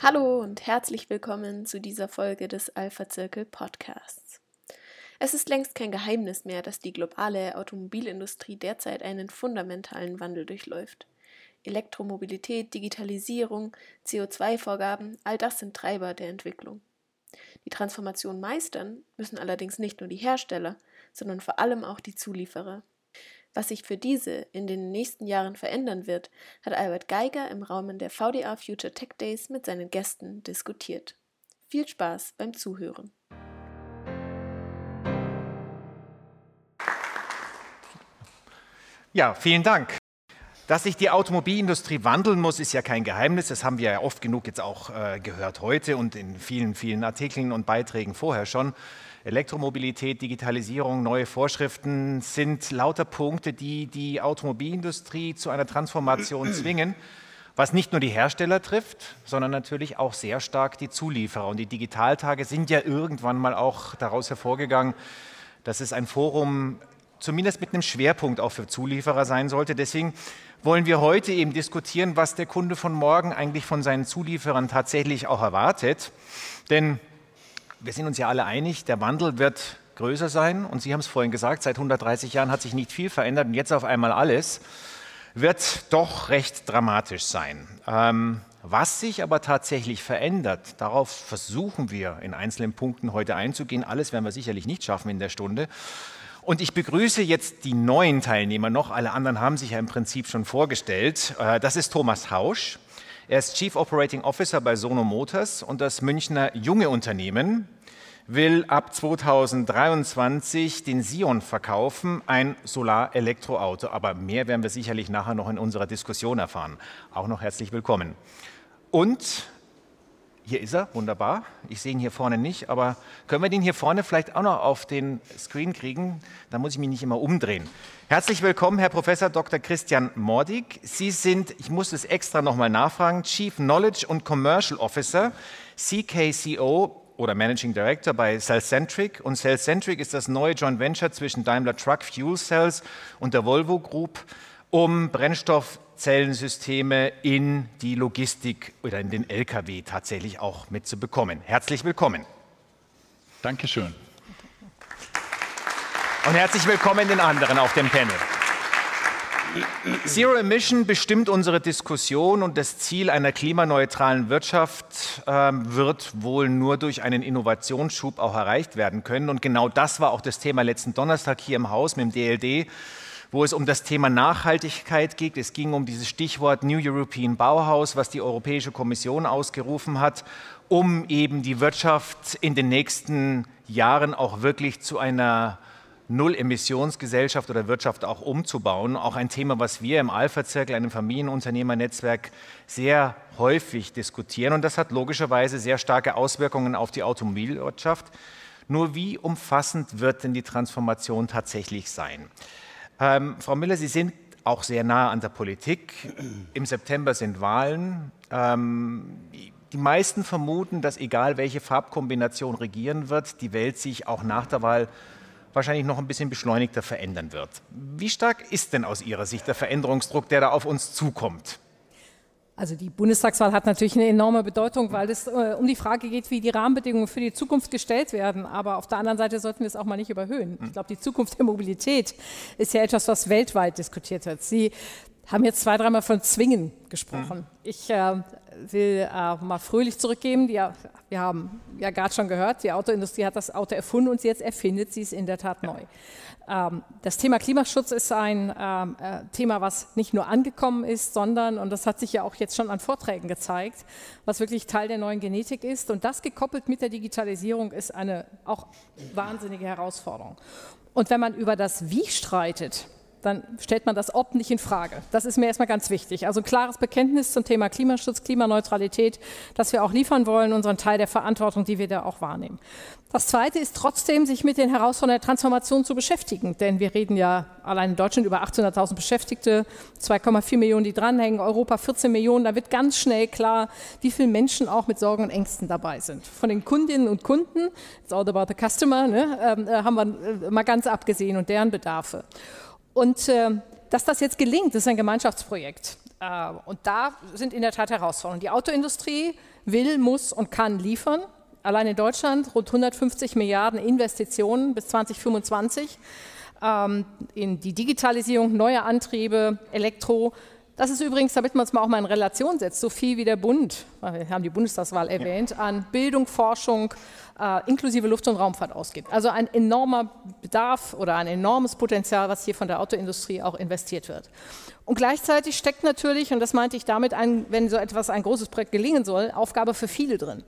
Hallo und herzlich willkommen zu dieser Folge des Alpha Zirkel Podcasts. Es ist längst kein Geheimnis mehr, dass die globale Automobilindustrie derzeit einen fundamentalen Wandel durchläuft. Elektromobilität, Digitalisierung, CO2-Vorgaben, all das sind Treiber der Entwicklung. Die Transformation meistern müssen allerdings nicht nur die Hersteller, sondern vor allem auch die Zulieferer. Was sich für diese in den nächsten Jahren verändern wird, hat Albert Geiger im Rahmen der VDA Future Tech Days mit seinen Gästen diskutiert. Viel Spaß beim Zuhören. Ja, vielen Dank. Dass sich die Automobilindustrie wandeln muss, ist ja kein Geheimnis. Das haben wir ja oft genug jetzt auch äh, gehört heute und in vielen, vielen Artikeln und Beiträgen vorher schon. Elektromobilität, Digitalisierung, neue Vorschriften sind lauter Punkte, die die Automobilindustrie zu einer Transformation zwingen, was nicht nur die Hersteller trifft, sondern natürlich auch sehr stark die Zulieferer. Und die Digitaltage sind ja irgendwann mal auch daraus hervorgegangen, dass es ein Forum zumindest mit einem Schwerpunkt auch für Zulieferer sein sollte. Deswegen wollen wir heute eben diskutieren, was der Kunde von morgen eigentlich von seinen Zulieferern tatsächlich auch erwartet. Denn wir sind uns ja alle einig, der Wandel wird größer sein. Und Sie haben es vorhin gesagt, seit 130 Jahren hat sich nicht viel verändert und jetzt auf einmal alles wird doch recht dramatisch sein. Ähm, was sich aber tatsächlich verändert, darauf versuchen wir in einzelnen Punkten heute einzugehen. Alles werden wir sicherlich nicht schaffen in der Stunde. Und ich begrüße jetzt die neuen Teilnehmer noch. Alle anderen haben sich ja im Prinzip schon vorgestellt. Äh, das ist Thomas Hausch. Er ist Chief Operating Officer bei Sono Motors und das Münchner junge Unternehmen will ab 2023 den Sion verkaufen, ein Solar-Elektroauto. Aber mehr werden wir sicherlich nachher noch in unserer Diskussion erfahren. Auch noch herzlich willkommen. Und hier ist er, wunderbar. Ich sehe ihn hier vorne nicht, aber können wir den hier vorne vielleicht auch noch auf den Screen kriegen? Da muss ich mich nicht immer umdrehen. Herzlich willkommen, Herr Professor Dr. Christian Mordig. Sie sind, ich muss es extra nochmal nachfragen, Chief Knowledge und Commercial Officer, CKCO oder Managing Director bei Cellcentric. Und Cellcentric ist das neue Joint Venture zwischen Daimler Truck Fuel Cells und der Volvo Group, um Brennstoff Zellensysteme in die Logistik oder in den Lkw tatsächlich auch mitzubekommen. Herzlich willkommen. Dankeschön. Und herzlich willkommen den anderen auf dem Panel. Zero Emission bestimmt unsere Diskussion und das Ziel einer klimaneutralen Wirtschaft äh, wird wohl nur durch einen Innovationsschub auch erreicht werden können. Und genau das war auch das Thema letzten Donnerstag hier im Haus mit dem DLD wo es um das Thema Nachhaltigkeit geht. Es ging um dieses Stichwort New European Bauhaus, was die Europäische Kommission ausgerufen hat, um eben die Wirtschaft in den nächsten Jahren auch wirklich zu einer Null-Emissionsgesellschaft oder Wirtschaft auch umzubauen. Auch ein Thema, was wir im Alpha-Zirkel, einem Familienunternehmernetzwerk, sehr häufig diskutieren. Und das hat logischerweise sehr starke Auswirkungen auf die Automobilwirtschaft. Nur wie umfassend wird denn die Transformation tatsächlich sein? Ähm, Frau Müller, Sie sind auch sehr nah an der Politik. Im September sind Wahlen. Ähm, die meisten vermuten, dass egal welche Farbkombination regieren wird, die Welt sich auch nach der Wahl wahrscheinlich noch ein bisschen beschleunigter verändern wird. Wie stark ist denn aus Ihrer Sicht der Veränderungsdruck, der da auf uns zukommt? Also die Bundestagswahl hat natürlich eine enorme Bedeutung, weil es äh, um die Frage geht, wie die Rahmenbedingungen für die Zukunft gestellt werden. Aber auf der anderen Seite sollten wir es auch mal nicht überhöhen. Ich glaube, die Zukunft der Mobilität ist ja etwas, was weltweit diskutiert wird. Sie haben jetzt zwei, dreimal von Zwingen gesprochen. Mhm. Ich äh, will äh, mal fröhlich zurückgeben. Die, wir haben ja gerade schon gehört, die Autoindustrie hat das Auto erfunden und jetzt erfindet sie es in der Tat neu. Ähm, das Thema Klimaschutz ist ein ähm, äh, Thema, was nicht nur angekommen ist, sondern, und das hat sich ja auch jetzt schon an Vorträgen gezeigt, was wirklich Teil der neuen Genetik ist. Und das gekoppelt mit der Digitalisierung ist eine auch wahnsinnige Herausforderung. Und wenn man über das Wie streitet, dann stellt man das Ob nicht in Frage. Das ist mir erstmal ganz wichtig. Also ein klares Bekenntnis zum Thema Klimaschutz, Klimaneutralität, dass wir auch liefern wollen, unseren Teil der Verantwortung, die wir da auch wahrnehmen. Das Zweite ist trotzdem, sich mit den Herausforderungen der Transformation zu beschäftigen. Denn wir reden ja allein in Deutschland über 800.000 Beschäftigte, 2,4 Millionen, die dranhängen, Europa 14 Millionen. Da wird ganz schnell klar, wie viele Menschen auch mit Sorgen und Ängsten dabei sind. Von den Kundinnen und Kunden, it's all about the customer, ne, ähm, äh, haben wir äh, mal ganz abgesehen und deren Bedarfe. Und äh, dass das jetzt gelingt, ist ein Gemeinschaftsprojekt. Äh, und da sind in der Tat Herausforderungen. Die Autoindustrie will, muss und kann liefern. Allein in Deutschland rund 150 Milliarden Investitionen bis 2025 ähm, in die Digitalisierung neuer Antriebe, Elektro. Das ist übrigens, damit man es mal auch mal in Relation setzt, so viel wie der Bund, wir haben die Bundestagswahl erwähnt, ja. an Bildung, Forschung, äh, inklusive Luft- und Raumfahrt ausgibt. Also ein enormer Bedarf oder ein enormes Potenzial, was hier von der Autoindustrie auch investiert wird. Und gleichzeitig steckt natürlich, und das meinte ich damit, ein, wenn so etwas, ein großes Projekt gelingen soll, Aufgabe für viele drin.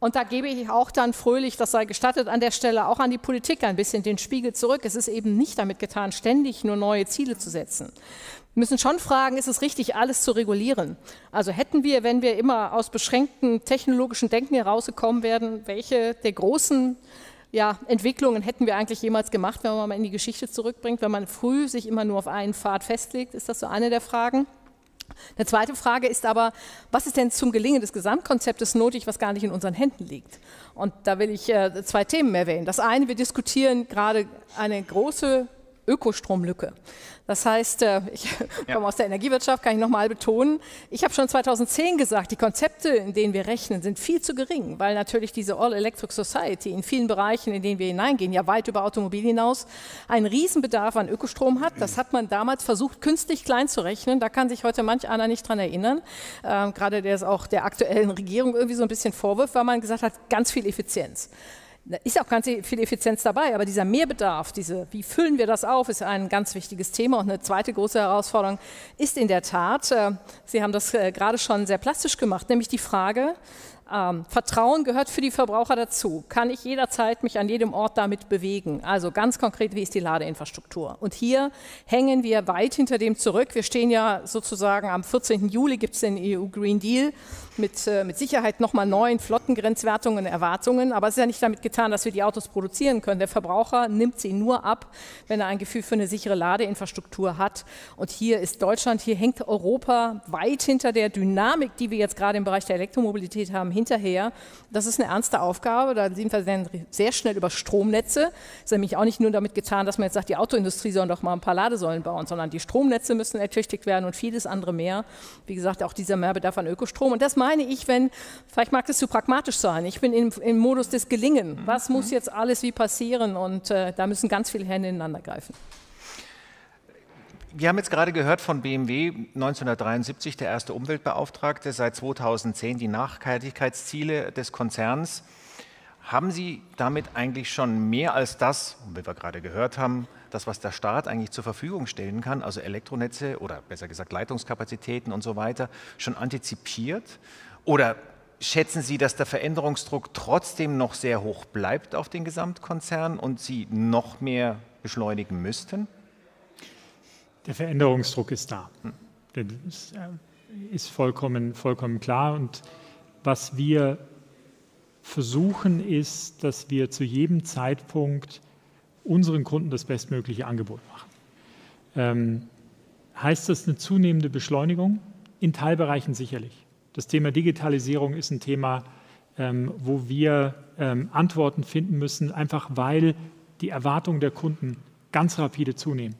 Und da gebe ich auch dann fröhlich, das sei gestattet, an der Stelle auch an die Politik ein bisschen den Spiegel zurück. Es ist eben nicht damit getan, ständig nur neue Ziele zu setzen. Müssen schon fragen, ist es richtig, alles zu regulieren? Also hätten wir, wenn wir immer aus beschränkten technologischen Denken herausgekommen wären, welche der großen ja, Entwicklungen hätten wir eigentlich jemals gemacht, wenn man mal in die Geschichte zurückbringt, wenn man früh sich immer nur auf einen Pfad festlegt? Ist das so eine der Fragen? Eine zweite Frage ist aber, was ist denn zum Gelingen des Gesamtkonzeptes nötig, was gar nicht in unseren Händen liegt? Und da will ich äh, zwei Themen erwähnen. Das eine, wir diskutieren gerade eine große Ökostromlücke. Das heißt, äh, ich komme aus der Energiewirtschaft, kann ich nochmal betonen. Ich habe schon 2010 gesagt, die Konzepte, in denen wir rechnen, sind viel zu gering, weil natürlich diese All-Electric Society in vielen Bereichen, in denen wir hineingehen, ja weit über Automobil hinaus, einen Riesenbedarf an Ökostrom hat. Das hat man damals versucht, künstlich klein zu rechnen. Da kann sich heute manch einer nicht dran erinnern. Ähm, gerade der es auch der aktuellen Regierung irgendwie so ein bisschen vorwirft, weil man gesagt hat, ganz viel Effizienz. Da ist auch ganz viel Effizienz dabei, aber dieser Mehrbedarf, diese, wie füllen wir das auf, ist ein ganz wichtiges Thema. Und eine zweite große Herausforderung ist in der Tat, äh, Sie haben das äh, gerade schon sehr plastisch gemacht, nämlich die Frage, ähm, Vertrauen gehört für die Verbraucher dazu. Kann ich jederzeit mich an jedem Ort damit bewegen? Also ganz konkret, wie ist die Ladeinfrastruktur? Und hier hängen wir weit hinter dem zurück. Wir stehen ja sozusagen am 14. Juli gibt es den EU Green Deal mit, äh, mit Sicherheit nochmal neuen Flottengrenzwertungen, Erwartungen. Aber es ist ja nicht damit getan, dass wir die Autos produzieren können. Der Verbraucher nimmt sie nur ab, wenn er ein Gefühl für eine sichere Ladeinfrastruktur hat. Und hier ist Deutschland, hier hängt Europa weit hinter der Dynamik, die wir jetzt gerade im Bereich der Elektromobilität haben, hinterher. Das ist eine ernste Aufgabe. Da sind wir sehr schnell über Stromnetze. Es ist nämlich auch nicht nur damit getan, dass man jetzt sagt, die Autoindustrie soll doch mal ein paar Ladesäulen bauen, sondern die Stromnetze müssen ertüchtigt werden und vieles andere mehr. Wie gesagt, auch dieser Mehrbedarf an Ökostrom. Und das meine ich, wenn, vielleicht mag das zu pragmatisch sein, ich bin im, im Modus des Gelingen. Was muss jetzt alles wie passieren? Und äh, da müssen ganz viele Hände ineinander greifen. Wir haben jetzt gerade gehört von BMW 1973, der erste Umweltbeauftragte, seit 2010 die Nachhaltigkeitsziele des Konzerns. Haben Sie damit eigentlich schon mehr als das, wie wir gerade gehört haben, das, was der Staat eigentlich zur Verfügung stellen kann, also Elektronetze oder besser gesagt Leitungskapazitäten und so weiter, schon antizipiert? Oder schätzen Sie, dass der Veränderungsdruck trotzdem noch sehr hoch bleibt auf den Gesamtkonzern und Sie noch mehr beschleunigen müssten? Der Veränderungsdruck ist da. Das äh, ist vollkommen, vollkommen klar. Und was wir versuchen, ist, dass wir zu jedem Zeitpunkt unseren Kunden das bestmögliche Angebot machen. Ähm, heißt das eine zunehmende Beschleunigung? In Teilbereichen sicherlich. Das Thema Digitalisierung ist ein Thema, ähm, wo wir ähm, Antworten finden müssen, einfach weil die Erwartungen der Kunden ganz rapide zunehmen.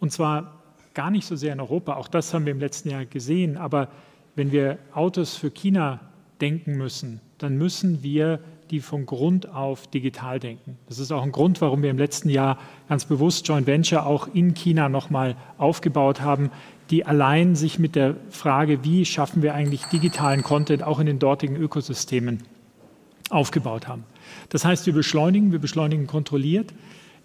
Und zwar gar nicht so sehr in Europa, auch das haben wir im letzten Jahr gesehen, aber wenn wir Autos für China denken müssen, dann müssen wir die von Grund auf digital denken. Das ist auch ein Grund, warum wir im letzten Jahr ganz bewusst Joint Venture auch in China nochmal aufgebaut haben, die allein sich mit der Frage, wie schaffen wir eigentlich digitalen Content auch in den dortigen Ökosystemen aufgebaut haben. Das heißt, wir beschleunigen, wir beschleunigen kontrolliert,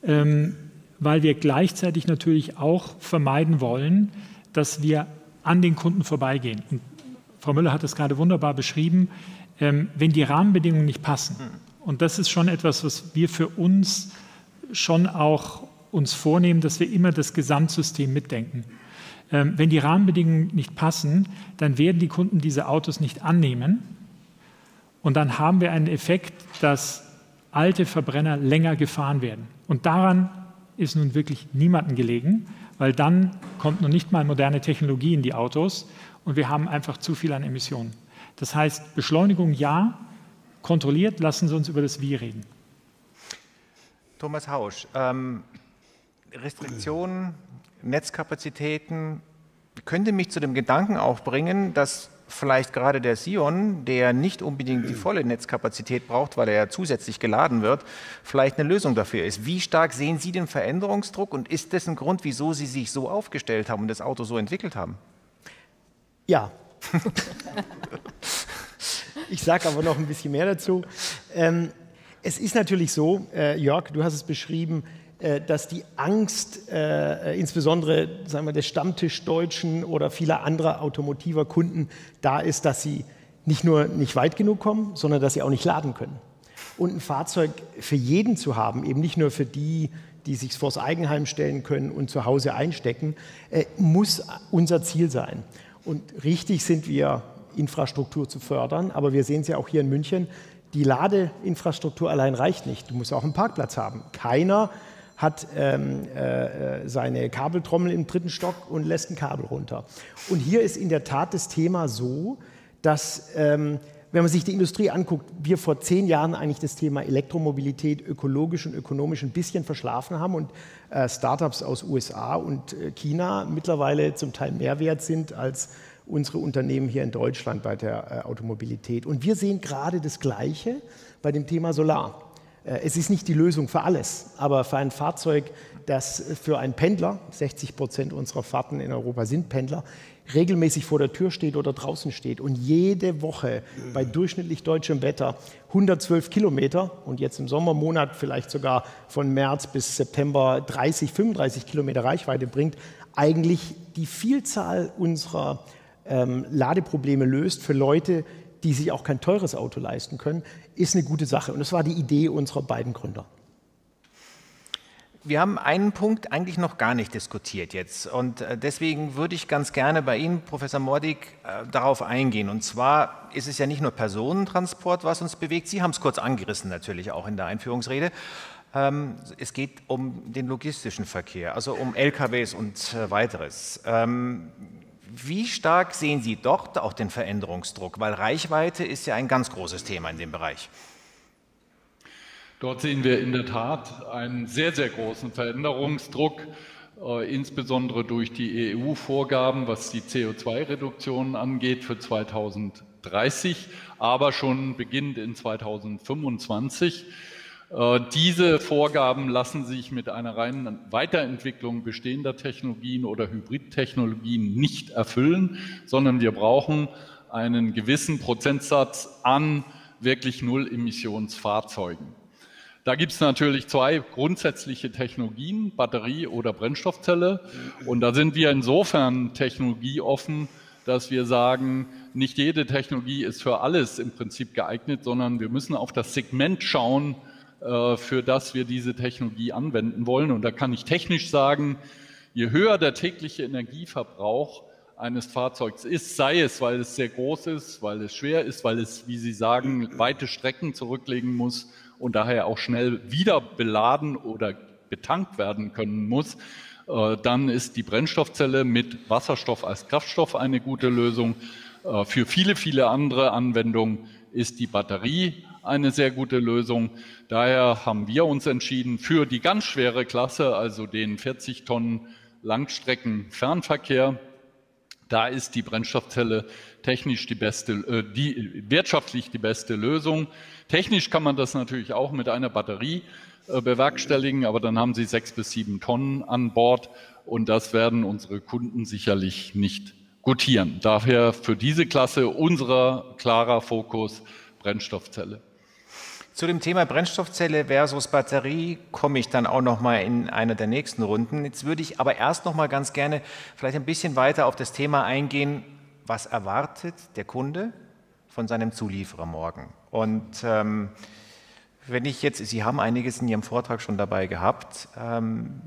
ähm, weil wir gleichzeitig natürlich auch vermeiden wollen, dass wir an den Kunden vorbeigehen. Und Frau Müller hat es gerade wunderbar beschrieben ähm, wenn die Rahmenbedingungen nicht passen. Und das ist schon etwas, was wir für uns schon auch uns vornehmen, dass wir immer das Gesamtsystem mitdenken. Ähm, wenn die Rahmenbedingungen nicht passen, dann werden die Kunden diese Autos nicht annehmen. Und dann haben wir einen Effekt, dass alte Verbrenner länger gefahren werden. Und daran ist nun wirklich niemandem gelegen, weil dann kommt noch nicht mal moderne Technologie in die Autos und wir haben einfach zu viel an Emissionen. Das heißt, Beschleunigung ja, kontrolliert, lassen Sie uns über das Wie reden. Thomas Hausch, ähm, Restriktionen, Netzkapazitäten, könnte mich zu dem Gedanken auch bringen, dass vielleicht gerade der Sion, der nicht unbedingt die volle Netzkapazität braucht, weil er ja zusätzlich geladen wird, vielleicht eine Lösung dafür ist. Wie stark sehen Sie den Veränderungsdruck und ist das ein Grund, wieso Sie sich so aufgestellt haben und das Auto so entwickelt haben? Ja. ich sage aber noch ein bisschen mehr dazu. Ähm, es ist natürlich so, äh, Jörg, du hast es beschrieben, äh, dass die Angst äh, insbesondere sagen wir, des Stammtischdeutschen oder vieler anderer automotiver Kunden da ist, dass sie nicht nur nicht weit genug kommen, sondern dass sie auch nicht laden können. Und ein Fahrzeug für jeden zu haben, eben nicht nur für die, die sich vors Eigenheim stellen können und zu Hause einstecken, äh, muss unser Ziel sein. Und richtig sind wir, Infrastruktur zu fördern, aber wir sehen es ja auch hier in München, die Ladeinfrastruktur allein reicht nicht. Du musst auch einen Parkplatz haben. Keiner hat ähm, äh, seine Kabeltrommel im dritten Stock und lässt ein Kabel runter. Und hier ist in der Tat das Thema so, dass, ähm, wenn man sich die Industrie anguckt, wir vor zehn Jahren eigentlich das Thema Elektromobilität ökologisch und ökonomisch ein bisschen verschlafen haben und äh, Startups aus USA und äh, China mittlerweile zum Teil mehr wert sind als unsere Unternehmen hier in Deutschland bei der äh, Automobilität. Und wir sehen gerade das Gleiche bei dem Thema Solar. Äh, es ist nicht die Lösung für alles, aber für ein Fahrzeug, das für einen Pendler, 60 Prozent unserer Fahrten in Europa sind Pendler, regelmäßig vor der Tür steht oder draußen steht und jede Woche bei durchschnittlich deutschem Wetter 112 Kilometer und jetzt im Sommermonat vielleicht sogar von März bis September 30, 35 Kilometer Reichweite bringt, eigentlich die Vielzahl unserer ähm, Ladeprobleme löst für Leute, die sich auch kein teures Auto leisten können, ist eine gute Sache. Und das war die Idee unserer beiden Gründer. Wir haben einen Punkt eigentlich noch gar nicht diskutiert jetzt. Und äh, deswegen würde ich ganz gerne bei Ihnen, Professor Mordig, äh, darauf eingehen. Und zwar ist es ja nicht nur Personentransport, was uns bewegt. Sie haben es kurz angerissen, natürlich auch in der Einführungsrede. Ähm, es geht um den logistischen Verkehr, also um LKWs und äh, weiteres. Ähm, wie stark sehen Sie dort auch den Veränderungsdruck? Weil Reichweite ist ja ein ganz großes Thema in dem Bereich. Dort sehen wir in der Tat einen sehr, sehr großen Veränderungsdruck, äh, insbesondere durch die EU-Vorgaben, was die CO2-Reduktion angeht für 2030, aber schon beginnend in 2025. Äh, diese Vorgaben lassen sich mit einer reinen Weiterentwicklung bestehender Technologien oder Hybridtechnologien nicht erfüllen, sondern wir brauchen einen gewissen Prozentsatz an wirklich Null-Emissionsfahrzeugen. Da gibt es natürlich zwei grundsätzliche Technologien, Batterie oder Brennstoffzelle. Und da sind wir insofern technologieoffen, dass wir sagen, nicht jede Technologie ist für alles im Prinzip geeignet, sondern wir müssen auf das Segment schauen, äh, für das wir diese Technologie anwenden wollen. Und da kann ich technisch sagen, je höher der tägliche Energieverbrauch eines Fahrzeugs ist, sei es, weil es sehr groß ist, weil es schwer ist, weil es, wie Sie sagen, weite Strecken zurücklegen muss und daher auch schnell wieder beladen oder betankt werden können muss, äh, dann ist die Brennstoffzelle mit Wasserstoff als Kraftstoff eine gute Lösung. Äh, für viele, viele andere Anwendungen ist die Batterie eine sehr gute Lösung. Daher haben wir uns entschieden für die ganz schwere Klasse, also den 40 Tonnen Langstreckenfernverkehr. Da ist die Brennstoffzelle technisch die beste, äh, die, wirtschaftlich die beste Lösung. Technisch kann man das natürlich auch mit einer Batterie äh, bewerkstelligen, aber dann haben Sie sechs bis sieben Tonnen an Bord und das werden unsere Kunden sicherlich nicht gutieren. Daher für diese Klasse unser klarer Fokus Brennstoffzelle. Zu dem Thema Brennstoffzelle versus Batterie komme ich dann auch noch mal in einer der nächsten Runden. Jetzt würde ich aber erst noch mal ganz gerne vielleicht ein bisschen weiter auf das Thema eingehen, was erwartet der Kunde von seinem Zulieferer morgen? Und ähm, wenn ich jetzt, Sie haben einiges in Ihrem Vortrag schon dabei gehabt, ähm,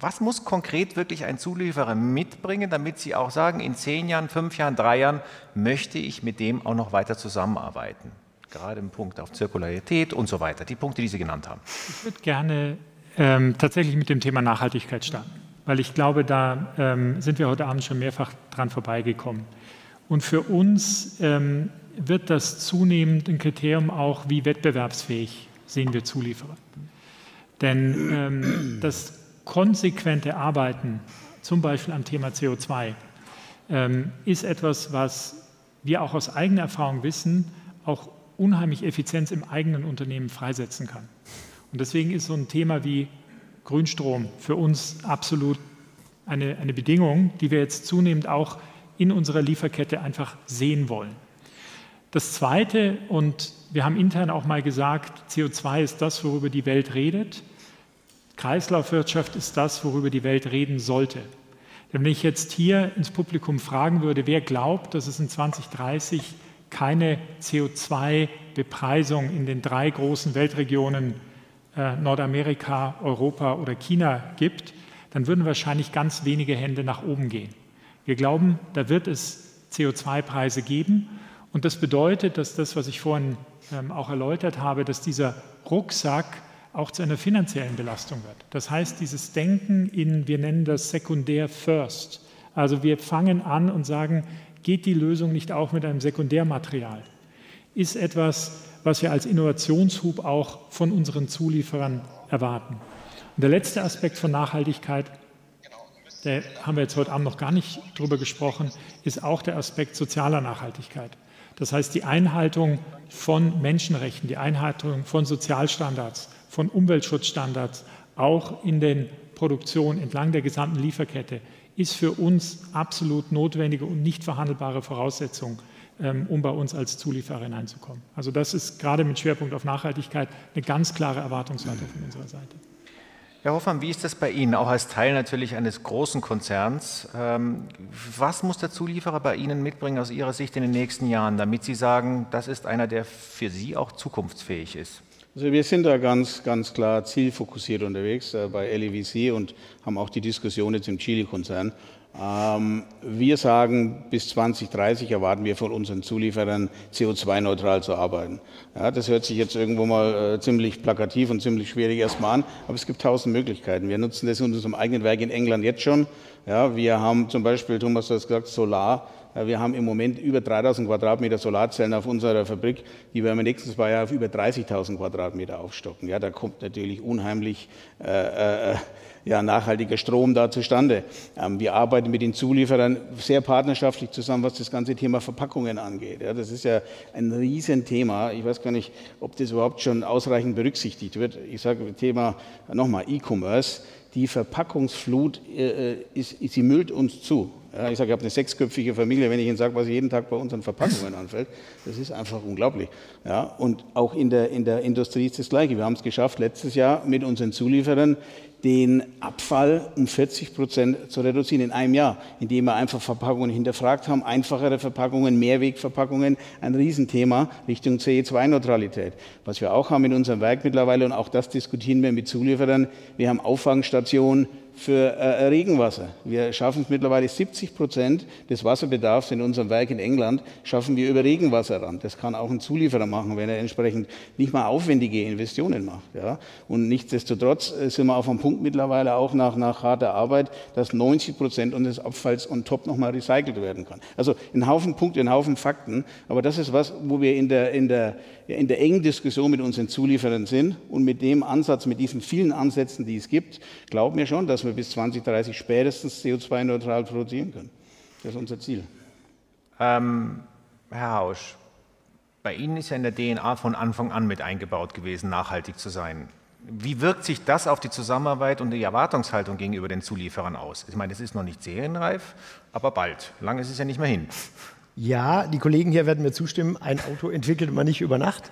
was muss konkret wirklich ein Zulieferer mitbringen, damit Sie auch sagen, in zehn Jahren, fünf Jahren, drei Jahren möchte ich mit dem auch noch weiter zusammenarbeiten? gerade im Punkt auf Zirkularität und so weiter, die Punkte, die Sie genannt haben. Ich würde gerne ähm, tatsächlich mit dem Thema Nachhaltigkeit starten, weil ich glaube, da ähm, sind wir heute Abend schon mehrfach dran vorbeigekommen. Und für uns ähm, wird das zunehmend ein Kriterium auch, wie wettbewerbsfähig sehen wir Zulieferer. Denn ähm, das konsequente Arbeiten, zum Beispiel am Thema CO2, ähm, ist etwas, was wir auch aus eigener Erfahrung wissen, auch unheimlich Effizienz im eigenen Unternehmen freisetzen kann. Und deswegen ist so ein Thema wie Grünstrom für uns absolut eine, eine Bedingung, die wir jetzt zunehmend auch in unserer Lieferkette einfach sehen wollen. Das Zweite, und wir haben intern auch mal gesagt, CO2 ist das, worüber die Welt redet. Kreislaufwirtschaft ist das, worüber die Welt reden sollte. Wenn ich jetzt hier ins Publikum fragen würde, wer glaubt, dass es in 2030 keine CO2-Bepreisung in den drei großen Weltregionen äh, Nordamerika, Europa oder China gibt, dann würden wahrscheinlich ganz wenige Hände nach oben gehen. Wir glauben, da wird es CO2-Preise geben und das bedeutet, dass das, was ich vorhin ähm, auch erläutert habe, dass dieser Rucksack auch zu einer finanziellen Belastung wird. Das heißt, dieses Denken in, wir nennen das sekundär first. Also wir fangen an und sagen, geht die Lösung nicht auch mit einem Sekundärmaterial? Ist etwas, was wir als Innovationshub auch von unseren Zulieferern erwarten. Und der letzte Aspekt von Nachhaltigkeit, da haben wir jetzt heute Abend noch gar nicht drüber gesprochen, ist auch der Aspekt sozialer Nachhaltigkeit. Das heißt, die Einhaltung von Menschenrechten, die Einhaltung von Sozialstandards, von Umweltschutzstandards, auch in den Produktionen entlang der gesamten Lieferkette, ist für uns absolut notwendige und nicht verhandelbare Voraussetzung, um bei uns als Zulieferer hineinzukommen. Also das ist gerade mit Schwerpunkt auf Nachhaltigkeit eine ganz klare Erwartungshaltung von unserer Seite. Herr Hoffmann, wie ist das bei Ihnen, auch als Teil natürlich eines großen Konzerns? Ähm, was muss der Zulieferer bei Ihnen mitbringen aus Ihrer Sicht in den nächsten Jahren, damit Sie sagen, das ist einer, der für Sie auch zukunftsfähig ist? Also wir sind da ganz, ganz klar zielfokussiert unterwegs äh, bei LEVC und haben auch die Diskussion jetzt im Chile-Konzern. Ähm, wir sagen, bis 2030 erwarten wir von unseren Zulieferern, CO2-neutral zu arbeiten. Ja, das hört sich jetzt irgendwo mal äh, ziemlich plakativ und ziemlich schwierig erstmal an, aber es gibt tausend Möglichkeiten. Wir nutzen das in unserem eigenen Werk in England jetzt schon. Ja, wir haben zum Beispiel, Thomas hat gesagt, Solar. Ja, wir haben im Moment über 3000 Quadratmeter Solarzellen auf unserer Fabrik, die werden wir nächstes Jahr auf über 30.000 Quadratmeter aufstocken. Ja, da kommt natürlich unheimlich äh, äh, ja, nachhaltiger Strom da zustande. Ähm, wir arbeiten mit den Zulieferern sehr partnerschaftlich zusammen, was das ganze Thema Verpackungen angeht. Ja, das ist ja ein Riesenthema. Ich weiß gar nicht, ob das überhaupt schon ausreichend berücksichtigt wird. Ich sage Thema nochmal E-Commerce. Die Verpackungsflut, äh, äh ist, sie müllt uns zu. Ja, ich sage, ich habe eine sechsköpfige Familie. Wenn ich Ihnen sage, was jeden Tag bei unseren Verpackungen anfällt, das ist einfach unglaublich. Ja, und auch in der, in der Industrie ist das Gleiche. Wir haben es geschafft, letztes Jahr mit unseren Zulieferern den Abfall um 40 Prozent zu reduzieren in einem Jahr, indem wir einfach Verpackungen hinterfragt haben, einfachere Verpackungen, Mehrwegverpackungen, ein Riesenthema Richtung CE2-Neutralität. Was wir auch haben in unserem Werk mittlerweile, und auch das diskutieren wir mit Zulieferern, wir haben Auffangstationen für äh, Regenwasser. Wir schaffen es mittlerweile 70 Prozent des Wasserbedarfs in unserem Werk in England schaffen wir über Regenwasser ran. Das kann auch ein Zulieferer machen, wenn er entsprechend nicht mal aufwendige Investitionen macht. Ja. Und nichtsdestotrotz äh, sind wir auf einem Punkt mittlerweile auch nach, nach harter Arbeit, dass 90 Prozent unseres Abfalls on top nochmal recycelt werden kann. Also ein Haufen Punkte, ein Haufen Fakten. Aber das ist was, wo wir in der, in der, in der engen Diskussion mit unseren Zulieferern sind. Und mit dem Ansatz, mit diesen vielen Ansätzen, die es gibt, glauben wir schon, dass wir bis 2030 spätestens CO2-neutral produzieren können. Das ist unser Ziel. Ähm, Herr Hausch, bei Ihnen ist ja in der DNA von Anfang an mit eingebaut gewesen, nachhaltig zu sein. Wie wirkt sich das auf die Zusammenarbeit und die Erwartungshaltung gegenüber den Zulieferern aus? Ich meine, es ist noch nicht serienreif, aber bald. Lang ist es ja nicht mehr hin. Ja, die Kollegen hier werden mir zustimmen, ein Auto entwickelt man nicht über Nacht.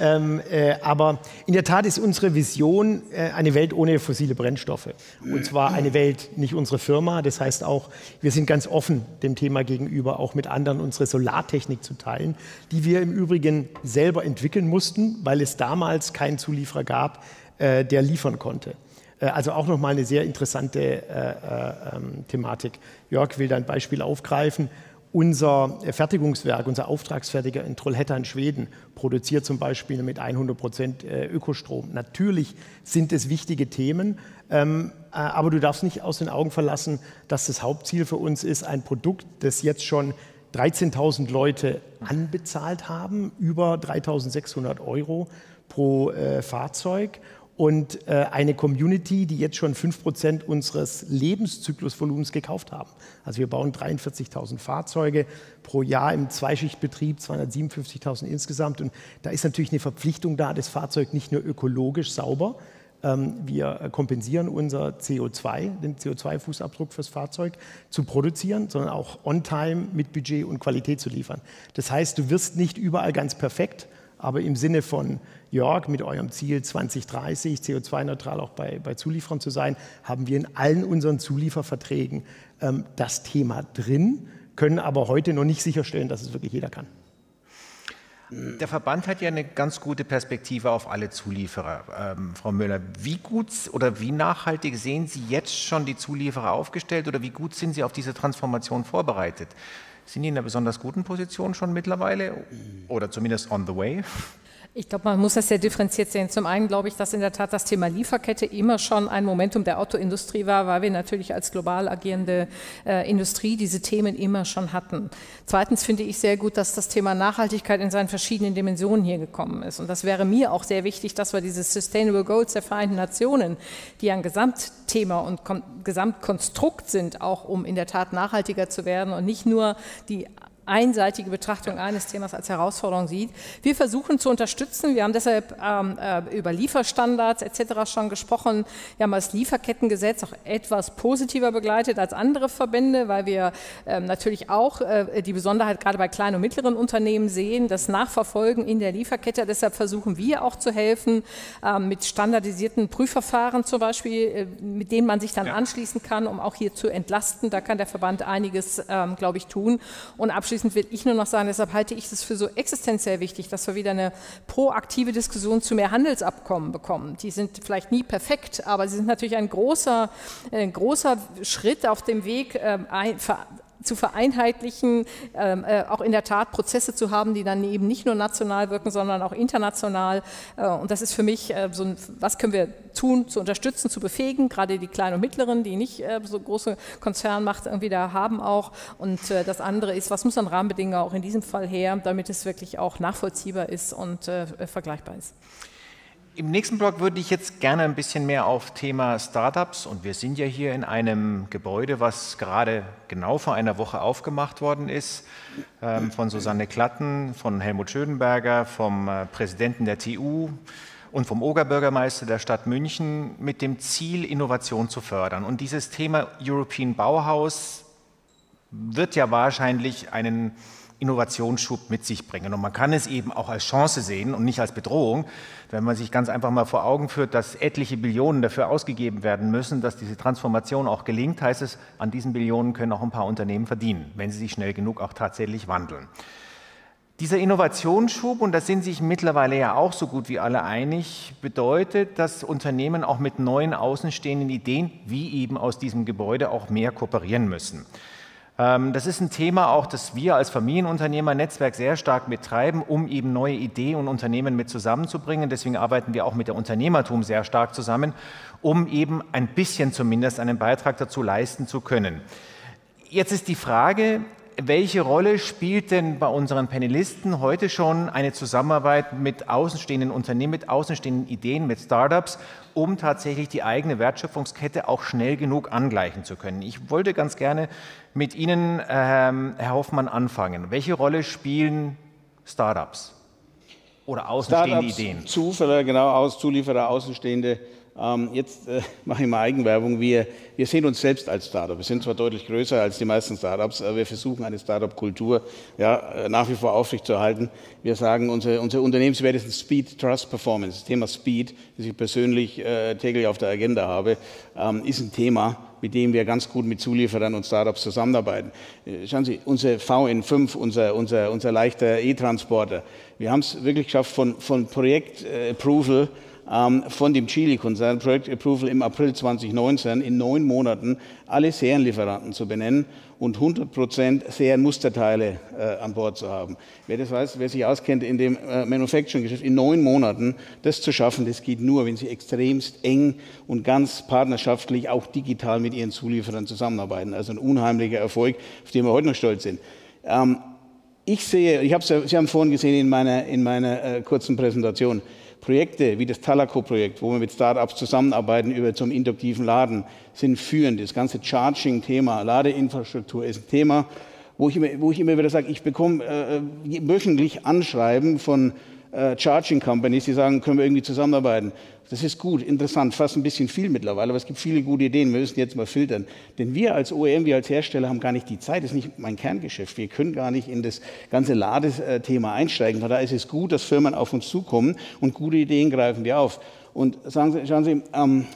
ähm, äh, aber in der Tat ist unsere Vision äh, eine Welt ohne fossile Brennstoffe. Und zwar eine Welt, nicht unsere Firma. Das heißt auch, wir sind ganz offen dem Thema gegenüber, auch mit anderen unsere Solartechnik zu teilen, die wir im Übrigen selber entwickeln mussten, weil es damals keinen Zulieferer gab, äh, der liefern konnte. Äh, also auch nochmal eine sehr interessante äh, äh, ähm, Thematik. Jörg will da ein Beispiel aufgreifen unser Fertigungswerk, unser Auftragsfertiger in Trollhättan in Schweden produziert zum Beispiel mit 100 Prozent äh, Ökostrom. Natürlich sind es wichtige Themen, ähm, äh, aber du darfst nicht aus den Augen verlassen, dass das Hauptziel für uns ist, ein Produkt, das jetzt schon 13.000 Leute anbezahlt haben, über 3.600 Euro pro äh, Fahrzeug und äh, eine Community, die jetzt schon 5% unseres Lebenszyklusvolumens gekauft haben. Also wir bauen 43.000 Fahrzeuge pro Jahr im Zweischichtbetrieb, 257.000 insgesamt. Und da ist natürlich eine Verpflichtung da, das Fahrzeug nicht nur ökologisch sauber, ähm, wir kompensieren unser CO2, den CO2-Fußabdruck fürs Fahrzeug, zu produzieren, sondern auch on-time mit Budget und Qualität zu liefern. Das heißt, du wirst nicht überall ganz perfekt, aber im Sinne von Jörg mit eurem Ziel 2030 CO2-neutral auch bei, bei Zulieferern zu sein, haben wir in allen unseren Zulieferverträgen ähm, das Thema drin, können aber heute noch nicht sicherstellen, dass es wirklich jeder kann. Der Verband hat ja eine ganz gute Perspektive auf alle Zulieferer. Ähm, Frau Müller, wie gut oder wie nachhaltig sehen Sie jetzt schon die Zulieferer aufgestellt oder wie gut sind Sie auf diese Transformation vorbereitet? Sind die in einer besonders guten Position schon mittlerweile oder zumindest on the way? Ich glaube, man muss das sehr differenziert sehen. Zum einen glaube ich, dass in der Tat das Thema Lieferkette immer schon ein Momentum der Autoindustrie war, weil wir natürlich als global agierende äh, Industrie diese Themen immer schon hatten. Zweitens finde ich sehr gut, dass das Thema Nachhaltigkeit in seinen verschiedenen Dimensionen hier gekommen ist. Und das wäre mir auch sehr wichtig, dass wir diese Sustainable Goals der Vereinten Nationen, die ein Gesamtthema und Gesamtkonstrukt sind, auch um in der Tat nachhaltiger zu werden und nicht nur die einseitige Betrachtung eines Themas als Herausforderung sieht. Wir versuchen zu unterstützen. Wir haben deshalb ähm, äh, über Lieferstandards etc. schon gesprochen. Wir haben das Lieferkettengesetz auch etwas positiver begleitet als andere Verbände, weil wir ähm, natürlich auch äh, die Besonderheit gerade bei kleinen und mittleren Unternehmen sehen, das Nachverfolgen in der Lieferkette. Deshalb versuchen wir auch zu helfen ähm, mit standardisierten Prüfverfahren zum Beispiel, äh, mit denen man sich dann ja. anschließen kann, um auch hier zu entlasten. Da kann der Verband einiges, ähm, glaube ich, tun. Und abschließend abschließend will ich nur noch sagen, deshalb halte ich es für so existenziell wichtig, dass wir wieder eine proaktive Diskussion zu mehr Handelsabkommen bekommen. Die sind vielleicht nie perfekt, aber sie sind natürlich ein großer, ein großer Schritt auf dem Weg, äh, zu vereinheitlichen, ähm, äh, auch in der Tat Prozesse zu haben, die dann eben nicht nur national wirken, sondern auch international. Äh, und das ist für mich äh, so ein, was können wir tun, zu unterstützen, zu befähigen, gerade die kleinen und mittleren, die nicht so große Konzernmacht irgendwie da haben auch. Und das andere ist, was muss an Rahmenbedingungen auch in diesem Fall her, damit es wirklich auch nachvollziehbar ist und vergleichbar ist. Im nächsten Blog würde ich jetzt gerne ein bisschen mehr auf Thema Startups und wir sind ja hier in einem Gebäude, was gerade genau vor einer Woche aufgemacht worden ist, ähm, von Susanne Klatten, von Helmut Schödenberger, vom äh, Präsidenten der TU und vom Oberbürgermeister der Stadt München mit dem Ziel, Innovation zu fördern. Und dieses Thema European Bauhaus wird ja wahrscheinlich einen Innovationsschub mit sich bringen. Und man kann es eben auch als Chance sehen und nicht als Bedrohung, wenn man sich ganz einfach mal vor Augen führt, dass etliche Billionen dafür ausgegeben werden müssen, dass diese Transformation auch gelingt, heißt es, an diesen Billionen können auch ein paar Unternehmen verdienen, wenn sie sich schnell genug auch tatsächlich wandeln. Dieser Innovationsschub, und da sind sich mittlerweile ja auch so gut wie alle einig, bedeutet, dass Unternehmen auch mit neuen außenstehenden Ideen, wie eben aus diesem Gebäude, auch mehr kooperieren müssen. Ähm, das ist ein Thema auch, das wir als Familienunternehmer-Netzwerk sehr stark betreiben, um eben neue Ideen und Unternehmen mit zusammenzubringen. Deswegen arbeiten wir auch mit der Unternehmertum sehr stark zusammen, um eben ein bisschen zumindest einen Beitrag dazu leisten zu können. Jetzt ist die Frage, welche Rolle spielt denn bei unseren Panelisten heute schon eine Zusammenarbeit mit außenstehenden Unternehmen, mit außenstehenden Ideen, mit Startups, um tatsächlich die eigene Wertschöpfungskette auch schnell genug angleichen zu können? Ich wollte ganz gerne mit Ihnen, ähm, Herr Hoffmann, anfangen. Welche Rolle spielen Startups oder außenstehende Startups, Ideen? Zulieferer, genau, aus, Zulieferer, außenstehende ähm, jetzt äh, mache ich mal Eigenwerbung. Wir, wir sehen uns selbst als Startup. Wir sind zwar deutlich größer als die meisten Startups, aber wir versuchen eine Startup-Kultur ja, äh, nach wie vor aufrechtzuerhalten. Wir sagen, unser, unser Unternehmenswert ist Speed, Trust, Performance. Das Thema Speed, das ich persönlich äh, täglich auf der Agenda habe, ähm, ist ein Thema, mit dem wir ganz gut mit Zulieferern und Startups zusammenarbeiten. Äh, schauen Sie, unser VN5, unser, unser, unser leichter E-Transporter, wir haben es wirklich geschafft, von, von Projekt-Approval äh, von dem Chili-Konzern Project Approval im April 2019 in neun Monaten alle Serienlieferanten zu benennen und 100 Prozent Serienmusterteile äh, an Bord zu haben. Wer das weiß, wer sich auskennt in dem äh, Manufacturing-Geschäft, in neun Monaten das zu schaffen, das geht nur, wenn Sie extremst eng und ganz partnerschaftlich, auch digital mit Ihren Zulieferern zusammenarbeiten. Also ein unheimlicher Erfolg, auf den wir heute noch stolz sind. Ähm, ich sehe, ich Sie haben vorhin gesehen in meiner, in meiner äh, kurzen Präsentation, Projekte wie das Talaco-Projekt, wo wir mit Startups zusammenarbeiten über zum induktiven Laden, sind führend. Das ganze Charging-Thema, Ladeinfrastruktur ist ein Thema, wo ich immer, wo ich immer wieder sage, ich bekomme äh, wöchentlich Anschreiben von äh, Charging Companies, die sagen, können wir irgendwie zusammenarbeiten. Das ist gut, interessant, fast ein bisschen viel mittlerweile, aber es gibt viele gute Ideen. Wir müssen jetzt mal filtern. Denn wir als OEM, wir als Hersteller haben gar nicht die Zeit, das ist nicht mein Kerngeschäft. Wir können gar nicht in das ganze Ladethema einsteigen. Von daher ist es gut, dass Firmen auf uns zukommen und gute Ideen greifen wir auf. Und sagen Sie, schauen Sie, ähm,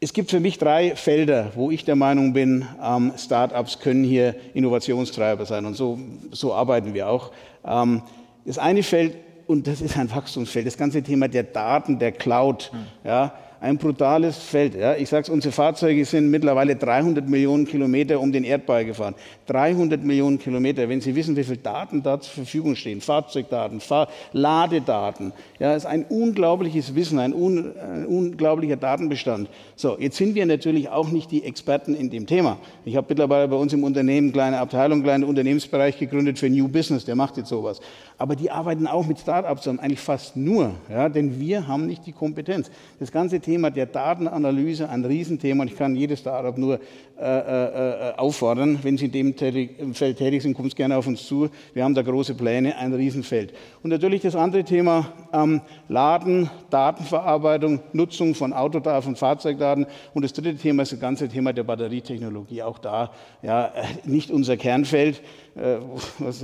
es gibt für mich drei Felder, wo ich der Meinung bin, ähm, Startups können hier Innovationstreiber sein. Und so, so arbeiten wir auch. Ähm, das eine Feld und das ist ein Wachstumsfeld. Das ganze Thema der Daten, der Cloud, ja, ein brutales Feld. Ja. Ich sage es, unsere Fahrzeuge sind mittlerweile 300 Millionen Kilometer um den Erdball gefahren. 300 Millionen Kilometer. Wenn Sie wissen, wie viele Daten da zur Verfügung stehen, Fahrzeugdaten, Fahr Ladedaten, ja, ist ein unglaubliches Wissen, ein, un ein unglaublicher Datenbestand. So, jetzt sind wir natürlich auch nicht die Experten in dem Thema. Ich habe mittlerweile bei uns im Unternehmen eine kleine Abteilung, einen kleinen Unternehmensbereich gegründet für New Business, der macht jetzt sowas. Aber die arbeiten auch mit Startups zusammen, eigentlich fast nur, ja, denn wir haben nicht die Kompetenz. Das ganze Thema der Datenanalyse, ein Riesenthema, und ich kann jedes Startup nur äh, äh, äh auffordern, wenn Sie in dem Feld tätig sind, kommt gerne auf uns zu. Wir haben da große Pläne, ein Riesenfeld. Und natürlich das andere Thema, ähm, Laden, Datenverarbeitung, Nutzung von Autodaten, von Fahrzeugdaten. Und das dritte Thema ist das ganze Thema der Batterietechnologie. Auch da ja, äh, nicht unser Kernfeld. Äh,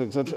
gesagt,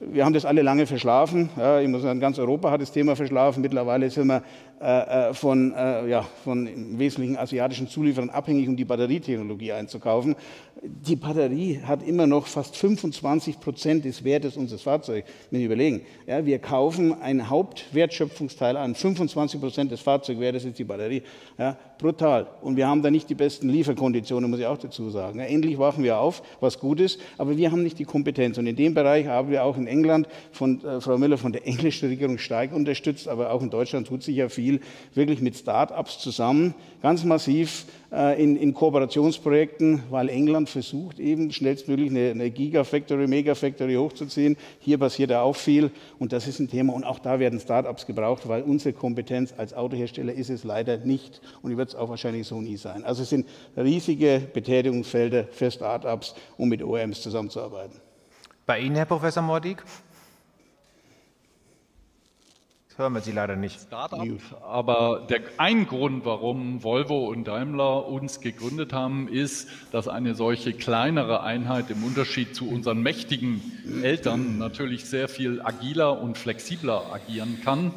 wir haben das alle lange verschlafen. Ja, ich muss sagen, ganz Europa hat das Thema verschlafen. Mittlerweile sind wir äh, äh, von, äh, ja, von Wesentlichen asiatischen Zulieferern abhängig, um die Batterietechnologie einzukaufen. Die Batterie hat immer noch fast 25 Prozent des Wertes unseres Fahrzeugs. Wenn Sie überlegen, ja, wir kaufen ein Hauptwertschöpfungsteil an, 25 Prozent des Fahrzeugwertes ist die Batterie. Ja, brutal. Und wir haben da nicht die besten Lieferkonditionen, muss ich auch dazu sagen. Ja, endlich wachen wir auf, was gut ist, aber wir haben nicht die Kompetenz. Und in dem Bereich haben wir auch in England von äh, Frau Müller von der englischen Regierung stark unterstützt, aber auch in Deutschland tut sich ja viel wirklich mit Start-ups zusammen, ganz massiv äh, in, in, Kooperationsprojekten, weil England versucht, eben schnellstmöglich eine, eine Gigafactory, Megafactory hochzuziehen. Hier passiert ja auch viel und das ist ein Thema. Und auch da werden Start-ups gebraucht, weil unsere Kompetenz als Autohersteller ist es leider nicht und wird es auch wahrscheinlich so nie sein. Also es sind riesige Betätigungsfelder für Start-ups, um mit OEMs zusammenzuarbeiten. Bei Ihnen, Herr Professor Mordig? Hören wir sie leider nicht. Startup, aber der, ein Grund, warum Volvo und Daimler uns gegründet haben, ist, dass eine solche kleinere Einheit im Unterschied zu unseren mächtigen Eltern natürlich sehr viel agiler und flexibler agieren kann.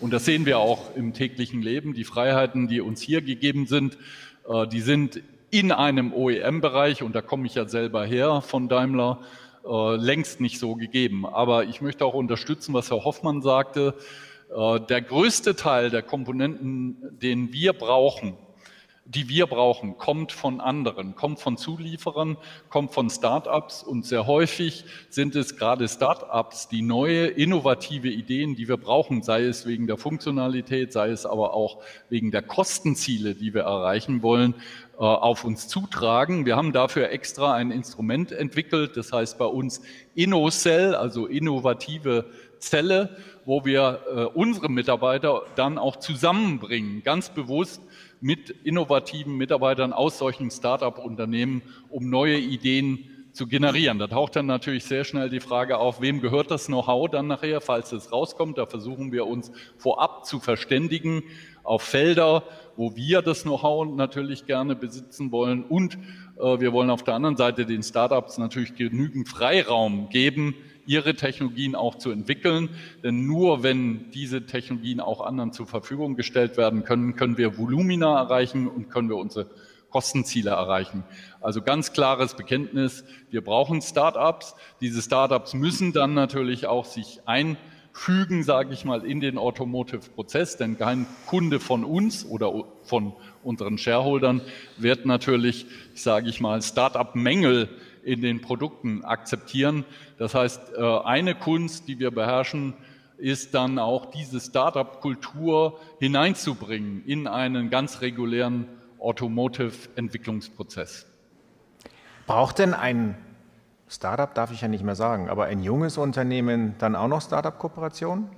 Und das sehen wir auch im täglichen Leben. Die Freiheiten, die uns hier gegeben sind, äh, die sind in einem OEM-Bereich, und da komme ich ja selber her von Daimler, äh, längst nicht so gegeben. Aber ich möchte auch unterstützen, was Herr Hoffmann sagte. Äh, der größte Teil der Komponenten, den wir brauchen, die wir brauchen, kommt von anderen, kommt von Zulieferern, kommt von Startups und sehr häufig sind es gerade Startups, die neue, innovative Ideen, die wir brauchen, sei es wegen der Funktionalität, sei es aber auch wegen der Kostenziele, die wir erreichen wollen, äh, auf uns zutragen. Wir haben dafür extra ein Instrument entwickelt, das heißt bei uns InnoCell, also innovative Zelle, wo wir äh, unsere Mitarbeiter dann auch zusammenbringen, ganz bewusst mit innovativen Mitarbeitern aus solchen Start-up-Unternehmen, um neue Ideen zu generieren. Da taucht dann natürlich sehr schnell die Frage auf, wem gehört das Know-how dann nachher, falls es rauskommt. Da versuchen wir uns vorab zu verständigen auf Felder, wo wir das Know-how natürlich gerne besitzen wollen. Und äh, wir wollen auf der anderen Seite den Startups natürlich genügend Freiraum geben, ihre Technologien auch zu entwickeln. Denn nur wenn diese Technologien auch anderen zur Verfügung gestellt werden können, können wir Volumina erreichen und können wir unsere Kostenziele erreichen. Also ganz klares Bekenntnis, wir brauchen Startups. Diese Startups müssen dann natürlich auch sich einfügen, sage ich mal, in den Automotive-Prozess, denn kein Kunde von uns oder von unseren Shareholdern wird natürlich, sage ich mal, Startup-Mängel in den Produkten akzeptieren. Das heißt, äh, eine Kunst, die wir beherrschen, ist dann auch diese Startup-Kultur hineinzubringen in einen ganz regulären Automotive-Entwicklungsprozess. Braucht denn ein Startup, darf ich ja nicht mehr sagen, aber ein junges Unternehmen dann auch noch Startup-Kooperationen?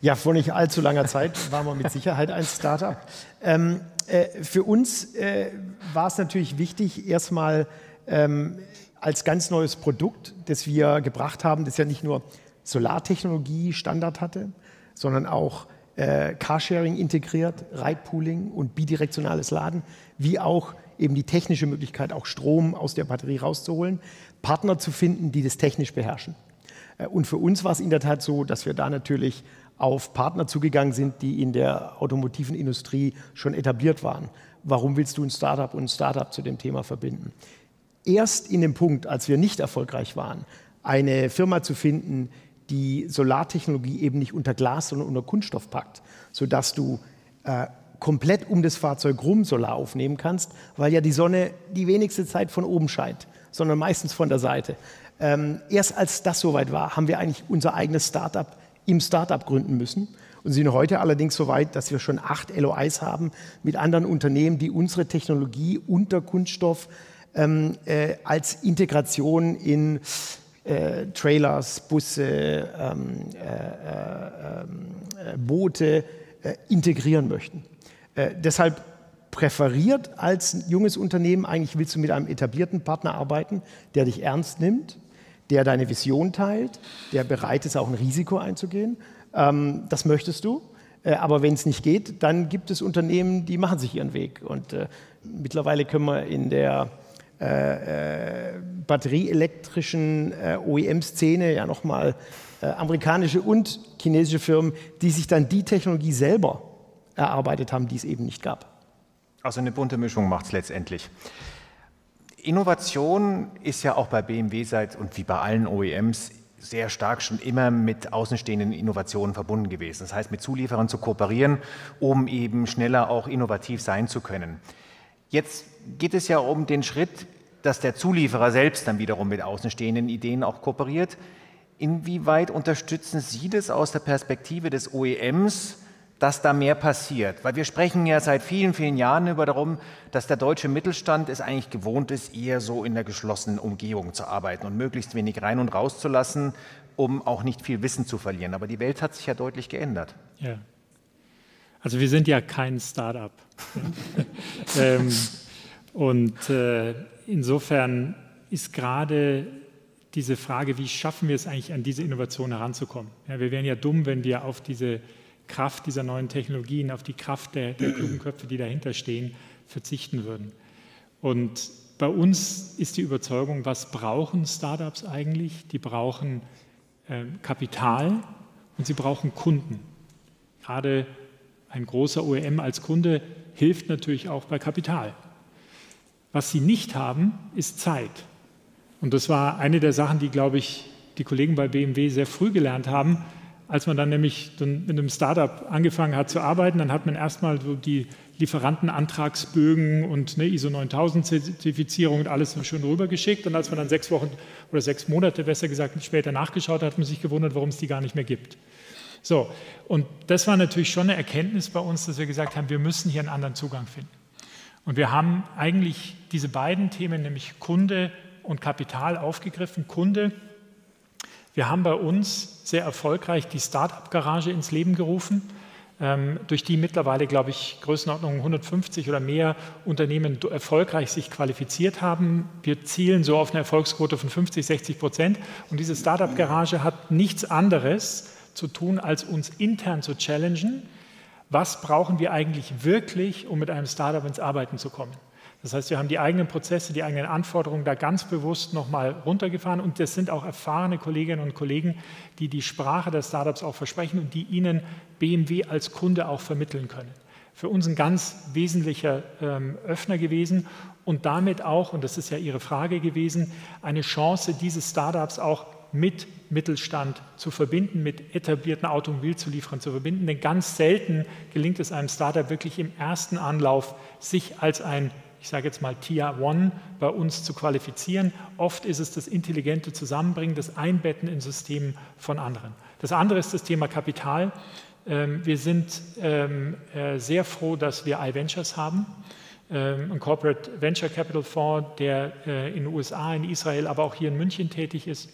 Ja, vor nicht allzu langer Zeit waren wir mit Sicherheit ein Startup. Ähm, äh, für uns äh, war es natürlich wichtig, erstmal ähm, als ganz neues Produkt, das wir gebracht haben, das ja nicht nur Solartechnologie Standard hatte, sondern auch äh, Carsharing integriert, Ridepooling und bidirektionales Laden, wie auch eben die technische Möglichkeit, auch Strom aus der Batterie rauszuholen, Partner zu finden, die das technisch beherrschen. Äh, und für uns war es in der Tat so, dass wir da natürlich auf Partner zugegangen sind, die in der automotiven Industrie schon etabliert waren. Warum willst du ein Startup und ein Startup zu dem Thema verbinden? Erst in dem Punkt, als wir nicht erfolgreich waren, eine Firma zu finden, die Solartechnologie eben nicht unter Glas, sondern unter Kunststoff packt, sodass du äh, komplett um das Fahrzeug rum Solar aufnehmen kannst, weil ja die Sonne die wenigste Zeit von oben scheint, sondern meistens von der Seite. Ähm, erst als das soweit war, haben wir eigentlich unser eigenes Startup im Startup gründen müssen und sind heute allerdings so weit, dass wir schon acht LOIs haben mit anderen Unternehmen, die unsere Technologie unter Kunststoff ähm, äh, als Integration in äh, Trailers, Busse, ähm, äh, äh, äh Boote äh, integrieren möchten. deshalb präferiert als junges Unternehmen, eigentlich willst du mit einem etablierten Partner arbeiten, der dich ernst nimmt, der deine Vision teilt, der bereit ist, auch ein Risiko einzugehen. Ähm, das möchtest du. aber wenn es nicht geht, dann gibt es Unternehmen, die machen sich ihren Weg. Und mittlerweile können wir in der äh, äh, batterieelektrischen äh, OEM-Szene ja nochmal äh, amerikanische und chinesische Firmen, die sich dann die Technologie selber erarbeitet haben, die es eben nicht gab. Also eine bunte Mischung macht es letztendlich. Innovation ist ja auch bei BMW seit und wie bei allen OEMs sehr stark schon immer mit außenstehenden Innovationen verbunden gewesen. Das heißt, mit Zulieferern zu kooperieren, um eben schneller auch innovativ sein zu können. Jetzt geht es ja um den Schritt, dass der Zulieferer selbst dann wiederum mit außenstehenden Ideen auch kooperiert. Inwieweit unterstützen Sie das aus der Perspektive des OEMs, dass da mehr passiert? Weil wir sprechen ja seit vielen, vielen Jahren über darum, dass der deutsche Mittelstand es eigentlich gewohnt ist, eher so in der geschlossenen Umgebung zu arbeiten und möglichst wenig rein und raus zu lassen, um auch nicht viel Wissen zu verlieren. Aber die Welt hat sich ja deutlich geändert. Ja. Also wir sind ja kein Start-up. ähm, und äh, insofern ist gerade diese Frage, wie schaffen wir es eigentlich, an diese Innovation heranzukommen? Ja, wir wären ja dumm, wenn wir auf diese Kraft dieser neuen Technologien, auf die Kraft der, der klugen Köpfe, die dahinter stehen, verzichten würden. Und bei uns ist die Überzeugung, was brauchen Startups eigentlich? Die brauchen äh, Kapital und sie brauchen Kunden. Gerade ein großer OEM als Kunde hilft natürlich auch bei Kapital. Was sie nicht haben, ist Zeit. Und das war eine der Sachen, die, glaube ich, die Kollegen bei BMW sehr früh gelernt haben. Als man dann nämlich mit einem Startup angefangen hat zu arbeiten, dann hat man erstmal so die Lieferantenantragsbögen und eine ISO 9000-Zertifizierung und alles schon rübergeschickt. Und als man dann sechs Wochen oder sechs Monate, besser gesagt, später nachgeschaut hat, hat man sich gewundert, warum es die gar nicht mehr gibt. So, und das war natürlich schon eine Erkenntnis bei uns, dass wir gesagt haben, wir müssen hier einen anderen Zugang finden. Und wir haben eigentlich diese beiden Themen, nämlich Kunde und Kapital, aufgegriffen. Kunde, wir haben bei uns sehr erfolgreich die Start-up-Garage ins Leben gerufen, ähm, durch die mittlerweile, glaube ich, Größenordnung 150 oder mehr Unternehmen erfolgreich sich qualifiziert haben. Wir zielen so auf eine Erfolgsquote von 50, 60 Prozent. Und diese Start-up-Garage hat nichts anderes zu tun, als uns intern zu challengen. Was brauchen wir eigentlich wirklich, um mit einem Startup ins Arbeiten zu kommen? Das heißt, wir haben die eigenen Prozesse, die eigenen Anforderungen da ganz bewusst nochmal runtergefahren und das sind auch erfahrene Kolleginnen und Kollegen, die die Sprache der Startups auch versprechen und die ihnen BMW als Kunde auch vermitteln können. Für uns ein ganz wesentlicher ähm, Öffner gewesen und damit auch, und das ist ja Ihre Frage gewesen, eine Chance, diese Startups auch mit Mittelstand zu verbinden, mit etablierten Automobilzulieferern zu verbinden. Denn ganz selten gelingt es einem Startup wirklich im ersten Anlauf, sich als ein, ich sage jetzt mal Tier One bei uns zu qualifizieren. Oft ist es das intelligente Zusammenbringen, das Einbetten in Systemen von anderen. Das andere ist das Thema Kapital. Ähm, wir sind ähm, äh, sehr froh, dass wir iVentures haben ähm, ein Corporate Venture Capital Fonds, der äh, in den USA, in Israel, aber auch hier in München tätig ist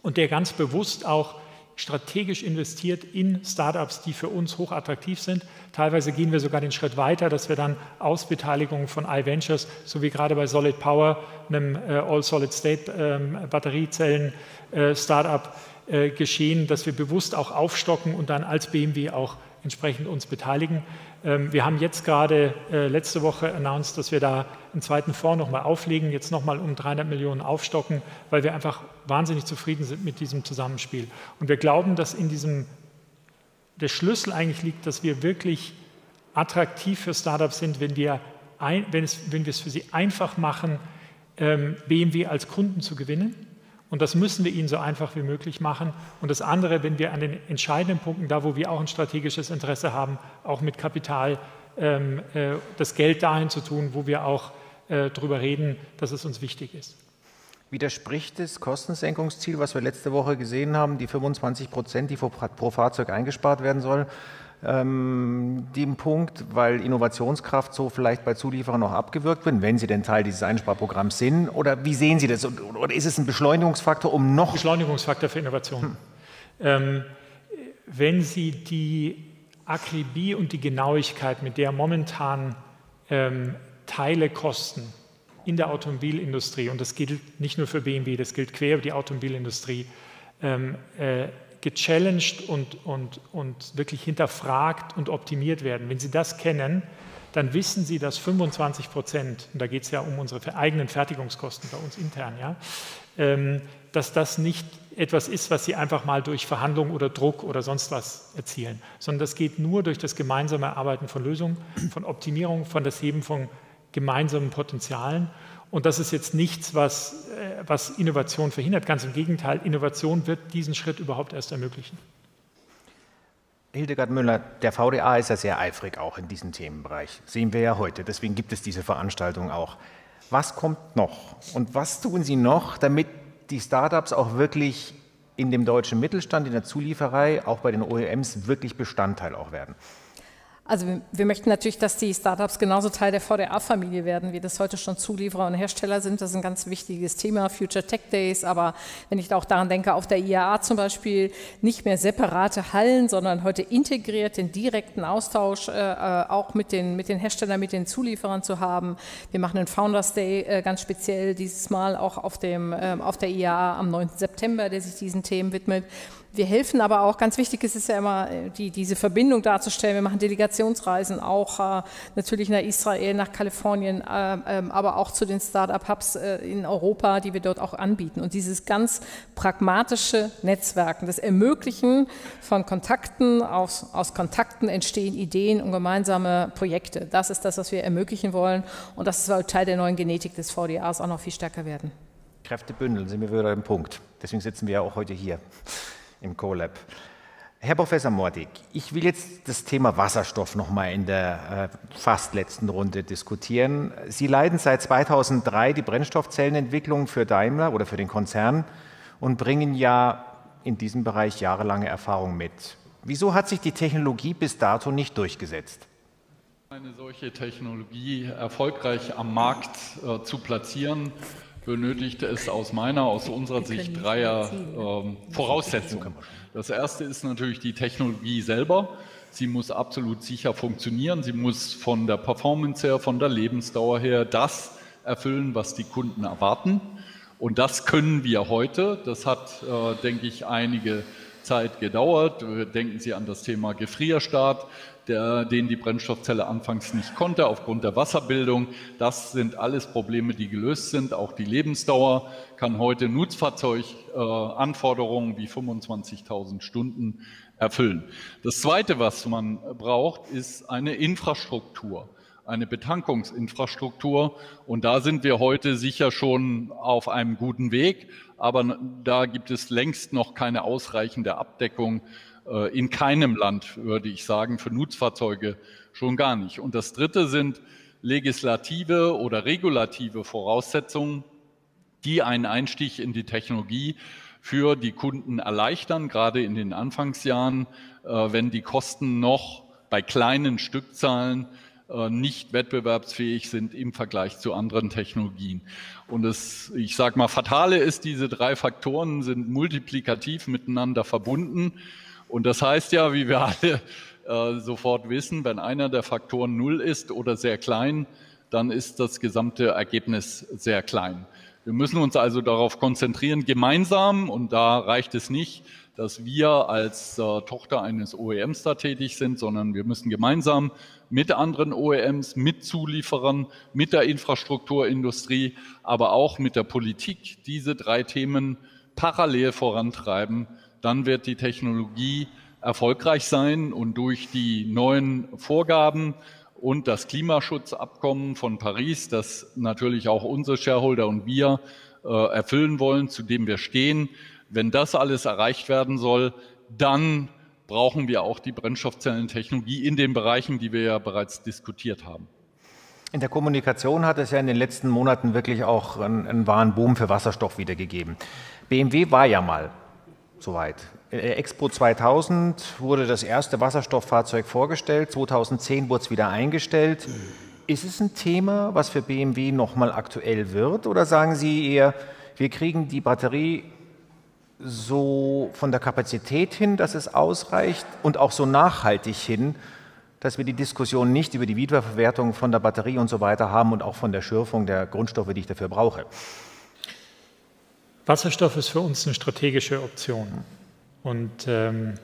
und der ganz bewusst auch strategisch investiert in Startups, die für uns hochattraktiv sind. Teilweise gehen wir sogar den Schritt weiter, dass wir dann Ausbeteiligungen von iVentures, so wie gerade bei Solid Power, einem äh, All-Solid-State-Batteriezellen-Startup, ähm, äh, geschehen, dass wir bewusst auch aufstocken und dann als BMW auch entsprechend uns beteiligen. Ähm, wir haben jetzt gerade äh, letzte Woche announced, dass wir da einen zweiten Fonds nochmal auflegen, jetzt nochmal um 300 Millionen aufstocken, weil wir einfach wahnsinnig zufrieden sind mit diesem Zusammenspiel. Und wir glauben, dass in diesem der Schlüssel eigentlich liegt, dass wir wirklich attraktiv für Startups sind, wenn wir, ein, wenn es, wenn wir es für sie einfach machen, ähm, BMW als Kunden zu gewinnen und das müssen wir ihnen so einfach wie möglich machen. Und das andere, wenn wir an den entscheidenden Punkten, da wo wir auch ein strategisches Interesse haben, auch mit Kapital ähm, äh, das Geld dahin zu tun, wo wir auch äh, darüber reden, dass es uns wichtig ist. Widerspricht das Kostensenkungsziel, was wir letzte Woche gesehen haben, die 25 Prozent, die pro Fahrzeug eingespart werden sollen, ähm, dem Punkt, weil Innovationskraft so vielleicht bei Zulieferern noch abgewirkt wird, wenn sie denn Teil dieses Einsparprogramms sind? Oder wie sehen Sie das? Oder ist es ein Beschleunigungsfaktor, um noch. Beschleunigungsfaktor für Innovation. Hm. Ähm, wenn Sie die Akribie und die Genauigkeit, mit der momentan ähm, Teile kosten in der Automobilindustrie, und das gilt nicht nur für BMW, das gilt quer über die Automobilindustrie, ähm, äh, gechallenged und, und, und wirklich hinterfragt und optimiert werden. Wenn Sie das kennen, dann wissen Sie, dass 25 Prozent, und da geht es ja um unsere eigenen Fertigungskosten bei uns intern, ja, ähm, dass das nicht etwas ist, was Sie einfach mal durch Verhandlungen oder Druck oder sonst was erzielen, sondern das geht nur durch das gemeinsame Erarbeiten von Lösungen, von Optimierung, von das Heben von gemeinsamen Potenzialen. Und das ist jetzt nichts, was, äh, was Innovation verhindert. Ganz im Gegenteil, Innovation wird diesen Schritt überhaupt erst ermöglichen. Hildegard Müller, der VDA ist ja sehr eifrig auch in diesem Themenbereich. Sehen wir ja heute. Deswegen gibt es diese Veranstaltung auch. Was kommt noch? Und was tun Sie noch, damit die Startups auch wirklich in dem deutschen Mittelstand, in der Zulieferei, auch bei den OEMs wirklich Bestandteil auch werden? Also wir, möchten natürlich, dass die Startups genauso Teil der VDA-Familie werden, wie das heute schon Zulieferer und Hersteller sind. Das ist ein ganz wichtiges Thema, Future Tech Days. Aber wenn ich auch daran denke, auf der IAA zum Beispiel nicht mehr separate Hallen, sondern heute integriert den direkten Austausch äh, äh, auch mit den, mit den Herstellern, mit den Zulieferern zu haben. Wir machen einen Founders Day äh, ganz speziell dieses Mal auch auf, dem, äh, auf der IAA am 9. September, der sich diesen Themen widmet. Wir helfen aber auch, ganz wichtig ist es ja immer, äh, die, diese Verbindung darzustellen. Wir machen Delegationsreisen auch äh, natürlich nach Israel, nach Kalifornien, äh, äh, aber auch zu den Startup-Hubs äh, in Europa, die wir dort auch anbieten. Und dieses ganz pragmatische Netzwerken, das Ermöglichen von Kontakten, aus, aus Kontakten entstehen Ideen und gemeinsame Projekte. Das ist das, was wir ermöglichen wollen. Und das soll Teil der neuen Genetik des VDAs auch noch viel stärker werden. Kräfte bündeln, sind wir wieder im Punkt. Deswegen sitzen wir ja auch heute hier im CoLab. Herr Professor Mordig, ich will jetzt das Thema Wasserstoff noch mal in der äh, fast letzten Runde diskutieren. Sie leiten seit 2003 die Brennstoffzellenentwicklung für Daimler oder für den Konzern und bringen ja in diesem Bereich jahrelange Erfahrung mit. Wieso hat sich die Technologie bis dato nicht durchgesetzt? Eine solche Technologie erfolgreich am Markt äh, zu platzieren, benötigt es aus meiner, aus unserer Sicht dreier äh, Voraussetzungen. Das erste ist natürlich die Technologie selber. Sie muss absolut sicher funktionieren. Sie muss von der Performance her, von der Lebensdauer her das erfüllen, was die Kunden erwarten. Und das können wir heute. Das hat, äh, denke ich, einige Zeit gedauert. Denken Sie an das Thema Gefrierstart der, den die Brennstoffzelle anfangs nicht konnte aufgrund der Wasserbildung. Das sind alles Probleme, die gelöst sind. Auch die Lebensdauer kann heute Nutzfahrzeuganforderungen äh, wie 25.000 Stunden erfüllen. Das Zweite, was man braucht, ist eine Infrastruktur eine Betankungsinfrastruktur. Und da sind wir heute sicher schon auf einem guten Weg, aber da gibt es längst noch keine ausreichende Abdeckung in keinem Land, würde ich sagen, für Nutzfahrzeuge schon gar nicht. Und das Dritte sind legislative oder regulative Voraussetzungen, die einen Einstieg in die Technologie für die Kunden erleichtern, gerade in den Anfangsjahren, äh, wenn die Kosten noch bei kleinen Stückzahlen äh, nicht wettbewerbsfähig sind im Vergleich zu anderen Technologien. Und das, ich sage mal, fatale ist, diese drei Faktoren sind multiplikativ miteinander verbunden. Und das heißt ja, wie wir alle äh, sofort wissen, wenn einer der Faktoren null ist oder sehr klein, dann ist das gesamte Ergebnis sehr klein. Wir müssen uns also darauf konzentrieren, gemeinsam, und da reicht es nicht, dass wir als äh, Tochter eines OEMs da tätig sind, sondern wir müssen gemeinsam mit anderen OEMs, mit Zulieferern, mit der Infrastrukturindustrie, aber auch mit der Politik diese drei Themen parallel vorantreiben. Dann wird die Technologie erfolgreich sein und durch die neuen Vorgaben und das Klimaschutzabkommen von Paris, das natürlich auch unsere Shareholder und wir äh, erfüllen wollen, zu dem wir stehen. Wenn das alles erreicht werden soll, dann brauchen wir auch die Brennstoffzellentechnologie in den Bereichen, die wir ja bereits diskutiert haben. In der Kommunikation hat es ja in den letzten Monaten wirklich auch einen, einen wahren Boom für Wasserstoff wiedergegeben. BMW war ja mal soweit. Expo 2000 wurde das erste Wasserstofffahrzeug vorgestellt, 2010 wurde es wieder eingestellt. Ist es ein Thema, was für BMW nochmal aktuell wird oder sagen Sie eher, wir kriegen die Batterie so von der Kapazität hin, dass es ausreicht und auch so nachhaltig hin, dass wir die Diskussion nicht über die Wiederverwertung von der Batterie und so weiter haben und auch von der Schürfung der Grundstoffe, die ich dafür brauche? Wasserstoff ist für uns eine strategische Option. Und ähm,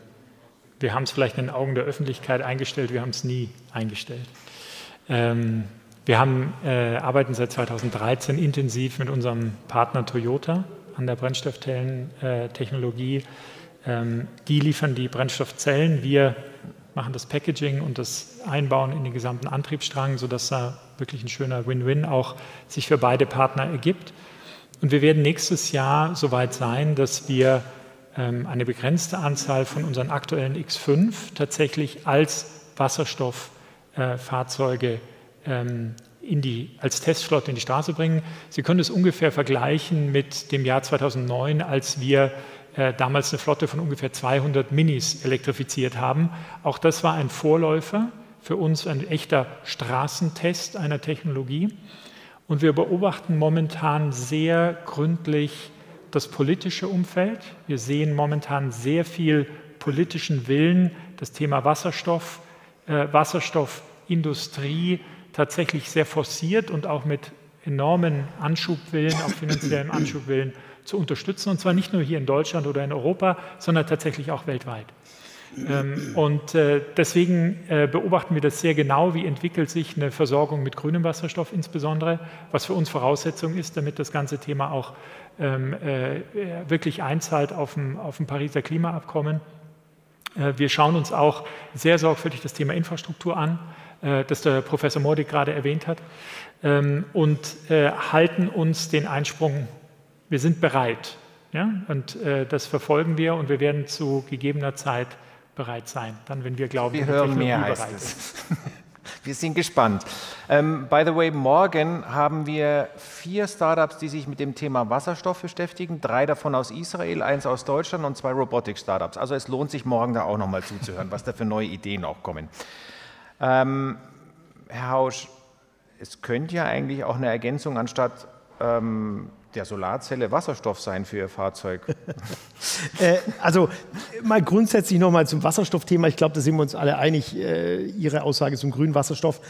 wir haben es vielleicht in den Augen der Öffentlichkeit eingestellt, wir haben es nie eingestellt. Ähm, wir haben, äh, arbeiten seit 2013 intensiv mit unserem Partner Toyota an der Brennstoffzellentechnologie. Ähm, die liefern die Brennstoffzellen, wir machen das Packaging und das Einbauen in den gesamten Antriebsstrang, sodass da wirklich ein schöner Win-Win auch sich für beide Partner ergibt. Und wir werden nächstes Jahr so weit sein, dass wir ähm, eine begrenzte Anzahl von unseren aktuellen X5 tatsächlich als Wasserstofffahrzeuge ähm, in die, als Testflotte in die Straße bringen. Sie können es ungefähr vergleichen mit dem Jahr 2009, als wir äh, damals eine Flotte von ungefähr 200 Minis elektrifiziert haben. Auch das war ein Vorläufer für uns, ein echter Straßentest einer Technologie. Und wir beobachten momentan sehr gründlich das politische Umfeld. Wir sehen momentan sehr viel politischen Willen, das Thema Wasserstoff, äh, Wasserstoffindustrie tatsächlich sehr forciert und auch mit enormen Anschubwillen, auch finanziellem Anschubwillen zu unterstützen. Und zwar nicht nur hier in Deutschland oder in Europa, sondern tatsächlich auch weltweit. Ähm, und äh, deswegen äh, beobachten wir das sehr genau, wie entwickelt sich eine Versorgung mit grünem Wasserstoff insbesondere, was für uns Voraussetzung ist, damit das ganze Thema auch ähm, äh, wirklich einzahlt auf dem, auf dem Pariser Klimaabkommen. Wir schauen uns auch sehr sorgfältig das Thema Infrastruktur an, das der Professor Mordig gerade erwähnt hat, ähm, und halten uns den Einsprung, wir sind bereit. Ja? Und das verfolgen wir und wir werden zu gegebener Zeit bereit sein, dann wenn wir glauben, wir hören mehr heißt es. Wir sind gespannt. Ähm, by the way, morgen haben wir vier Startups, die sich mit dem Thema Wasserstoff beschäftigen. Drei davon aus Israel, eins aus Deutschland und zwei Robotik-Startups. Also es lohnt sich morgen da auch nochmal zuzuhören, was da für neue Ideen auch kommen. Ähm, Herr Hausch, es könnte ja eigentlich auch eine Ergänzung anstatt ähm, der Solarzelle Wasserstoff sein für Ihr Fahrzeug? äh, also mal grundsätzlich nochmal zum Wasserstoffthema. Ich glaube, da sind wir uns alle einig, äh, Ihre Aussage zum grünen Wasserstoff.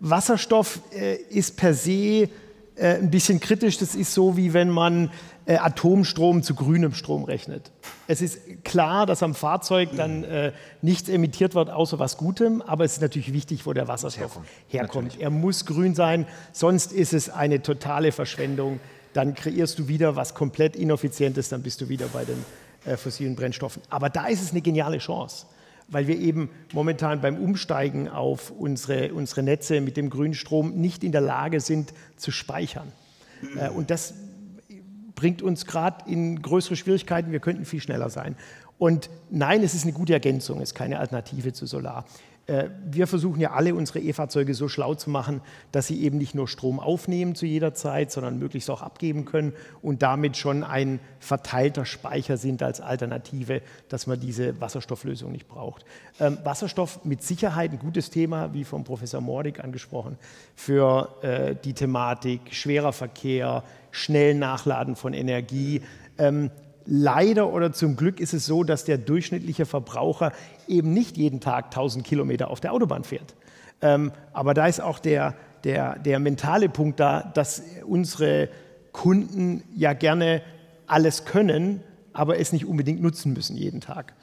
Wasserstoff äh, ist per se äh, ein bisschen kritisch. Das ist so, wie wenn man äh, Atomstrom zu grünem Strom rechnet. Es ist klar, dass am Fahrzeug dann äh, nichts emittiert wird, außer was Gutem, aber es ist natürlich wichtig, wo der Wasserstoff herkommt. herkommt. Er muss grün sein, sonst ist es eine totale Verschwendung dann kreierst du wieder was komplett Ineffizientes, dann bist du wieder bei den äh, fossilen Brennstoffen. Aber da ist es eine geniale Chance, weil wir eben momentan beim Umsteigen auf unsere, unsere Netze mit dem grünen Strom nicht in der Lage sind zu speichern. Äh, und das bringt uns gerade in größere Schwierigkeiten. Wir könnten viel schneller sein. Und nein, es ist eine gute Ergänzung, es ist keine Alternative zu Solar. Äh, wir versuchen ja alle unsere E-Fahrzeuge so schlau zu machen, dass sie eben nicht nur Strom aufnehmen zu jeder Zeit, sondern möglichst auch abgeben können und damit schon ein verteilter Speicher sind als Alternative, dass man diese Wasserstofflösung nicht braucht. Ähm, Wasserstoff mit Sicherheit ein gutes Thema, wie vom Professor Mordig angesprochen, für äh, die Thematik schwerer Verkehr, schnell Nachladen von Energie. Ähm, Leider oder zum Glück ist es so, dass der durchschnittliche Verbraucher eben nicht jeden Tag 1000 Kilometer auf der Autobahn fährt. Ähm, aber da ist auch der, der, der mentale Punkt da, dass unsere Kunden ja gerne alles können, aber es nicht unbedingt nutzen müssen jeden Tag.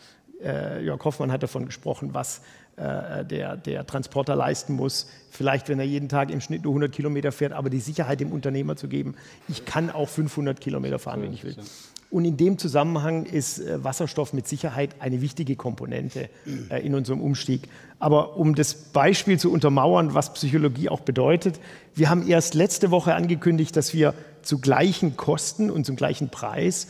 Äh, Jörg Hoffmann hat davon gesprochen, was äh, der, der Transporter leisten muss. Vielleicht, wenn er jeden Tag im Schnitt nur 100 Kilometer fährt, aber die Sicherheit dem Unternehmer zu geben, ich kann auch 500 Kilometer fahren, wenn ich will. Und in dem Zusammenhang ist äh, Wasserstoff mit Sicherheit eine wichtige Komponente äh, in unserem Umstieg. Aber um das Beispiel zu untermauern, was Psychologie auch bedeutet, wir haben erst letzte Woche angekündigt, dass wir zu gleichen Kosten und zum gleichen Preis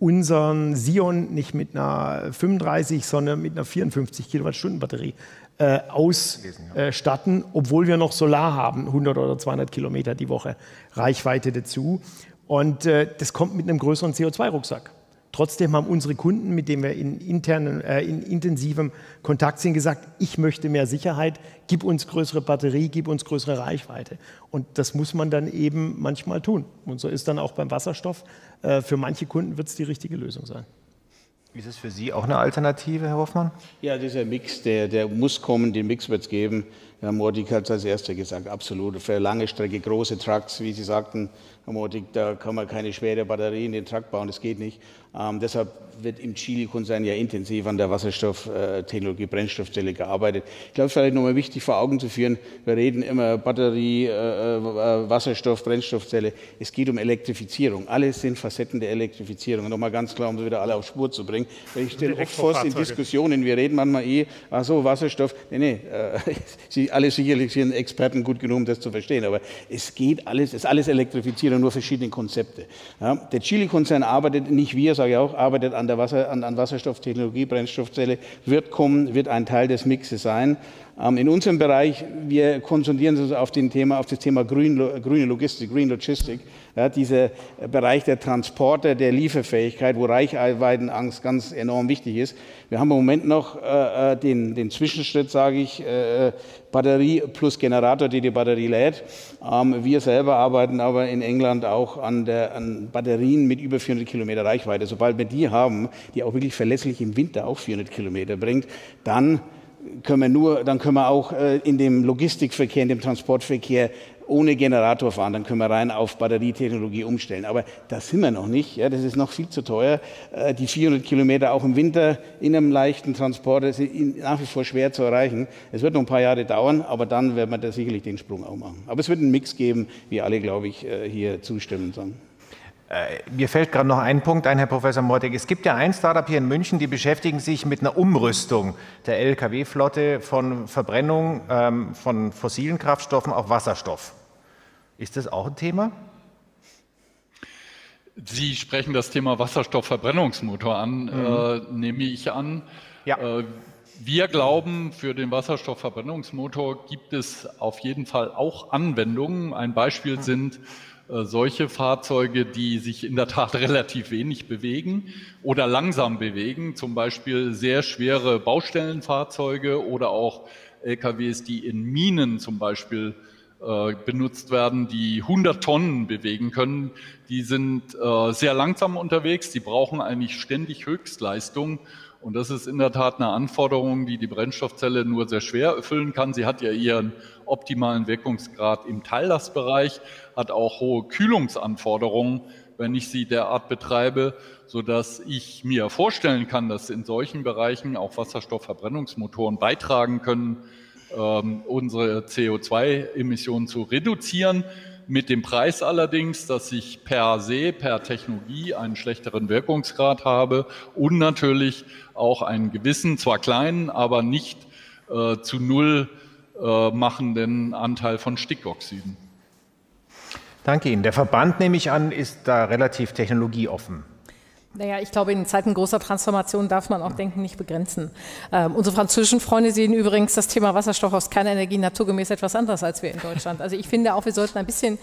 unseren Sion nicht mit einer 35, sondern mit einer 54 Kilowattstunden Batterie äh, ausstatten, obwohl wir noch Solar haben, 100 oder 200 Kilometer die Woche Reichweite dazu. Und äh, das kommt mit einem größeren CO2-Rucksack. Trotzdem haben unsere Kunden, mit denen wir in, internen, äh, in intensivem Kontakt sind, gesagt, ich möchte mehr Sicherheit, gib uns größere Batterie, gib uns größere Reichweite. Und das muss man dann eben manchmal tun. Und so ist dann auch beim Wasserstoff. Äh, für manche Kunden wird es die richtige Lösung sein. Ist es für Sie auch eine Alternative, Herr Hoffmann? Ja, dieser Mix, der, der muss kommen, den Mix wird es geben. Herr Mordig hat es als Erster gesagt, absolut. Für lange Strecke, große Trucks, wie Sie sagten, Herr Mordig, da kann man keine schwere Batterie in den Truck bauen, das geht nicht. Ähm, deshalb wird im Chile-Konzern ja intensiv an der Wasserstofftechnologie, Brennstoffzelle gearbeitet. Ich glaube, es ist vielleicht nochmal wichtig vor Augen zu führen, wir reden immer Batterie, äh, äh, Wasserstoff, Brennstoffzelle. Es geht um Elektrifizierung. Alles sind Facetten der Elektrifizierung. Nochmal ganz klar, um sie wieder alle auf Spur zu bringen. Ich stelle oft fest in Diskussionen, wir reden manchmal eh, ach so, Wasserstoff. Nee, nee, äh, Sie alle sicherlich sind Experten gut genug, um das zu verstehen, aber es geht alles, es ist alles Elektrifizierung nur verschiedene Konzepte. Ja, der Chile-Konzern arbeitet, nicht wir, sage ich auch, arbeitet an der Wasser, an, an Wasserstofftechnologie, Brennstoffzelle, wird kommen, wird ein Teil des Mixes sein. Ähm, in unserem Bereich, wir konzentrieren uns auf, Thema, auf das Thema Grün, grüne Logistik, Green Logistik, ja, dieser Bereich der Transporte, der Lieferfähigkeit, wo Reichweitenangst ganz enorm wichtig ist. Wir haben im Moment noch äh, äh den, den Zwischenschritt, sage ich, äh, Batterie plus Generator, die die Batterie lädt. Ähm, wir selber arbeiten aber in England auch an, der, an Batterien mit über 400 Kilometer Reichweite. Sobald wir die haben, die auch wirklich verlässlich im Winter auch 400 Kilometer bringt, dann können wir nur, dann können wir auch äh, in dem Logistikverkehr, in dem Transportverkehr ohne Generator fahren, dann können wir rein auf Batterietechnologie umstellen. Aber da sind wir noch nicht. Ja, das ist noch viel zu teuer. Äh, die 400 Kilometer auch im Winter in einem leichten Transporter sind nach wie vor schwer zu erreichen. Es wird noch ein paar Jahre dauern, aber dann werden wir da sicherlich den Sprung auch machen. Aber es wird einen Mix geben, wie alle, glaube ich, äh, hier zustimmen. Sagen. Äh, mir fällt gerade noch ein Punkt ein, Herr Professor Mortek. Es gibt ja ein Startup hier in München, die beschäftigen sich mit einer Umrüstung der Lkw-Flotte von Verbrennung ähm, von fossilen Kraftstoffen auf Wasserstoff. Ist das auch ein Thema? Sie sprechen das Thema Wasserstoffverbrennungsmotor an, mhm. äh, nehme ich an. Ja. Äh, wir glauben, für den Wasserstoffverbrennungsmotor gibt es auf jeden Fall auch Anwendungen. Ein Beispiel mhm. sind solche Fahrzeuge, die sich in der Tat relativ wenig bewegen oder langsam bewegen, zum Beispiel sehr schwere Baustellenfahrzeuge oder auch LKWs, die in Minen zum Beispiel äh, benutzt werden, die 100 Tonnen bewegen können. Die sind äh, sehr langsam unterwegs, die brauchen eigentlich ständig Höchstleistung und das ist in der Tat eine Anforderung, die die Brennstoffzelle nur sehr schwer erfüllen kann. Sie hat ja ihren optimalen Wirkungsgrad im Teillastbereich, hat auch hohe Kühlungsanforderungen, wenn ich sie derart betreibe, so dass ich mir vorstellen kann, dass in solchen Bereichen auch Wasserstoffverbrennungsmotoren beitragen können, ähm, unsere CO2-Emissionen zu reduzieren. Mit dem Preis allerdings, dass ich per se, per Technologie einen schlechteren Wirkungsgrad habe und natürlich auch einen gewissen, zwar kleinen, aber nicht äh, zu null äh, machenden Anteil von Stickoxiden. Danke Ihnen. Der Verband, nehme ich an, ist da relativ technologieoffen. Naja, ich glaube, in Zeiten großer Transformation darf man auch Denken nicht begrenzen. Ähm, unsere französischen Freunde sehen übrigens das Thema Wasserstoff aus Kernenergie naturgemäß etwas anders als wir in Deutschland. Also ich finde auch, wir sollten ein bisschen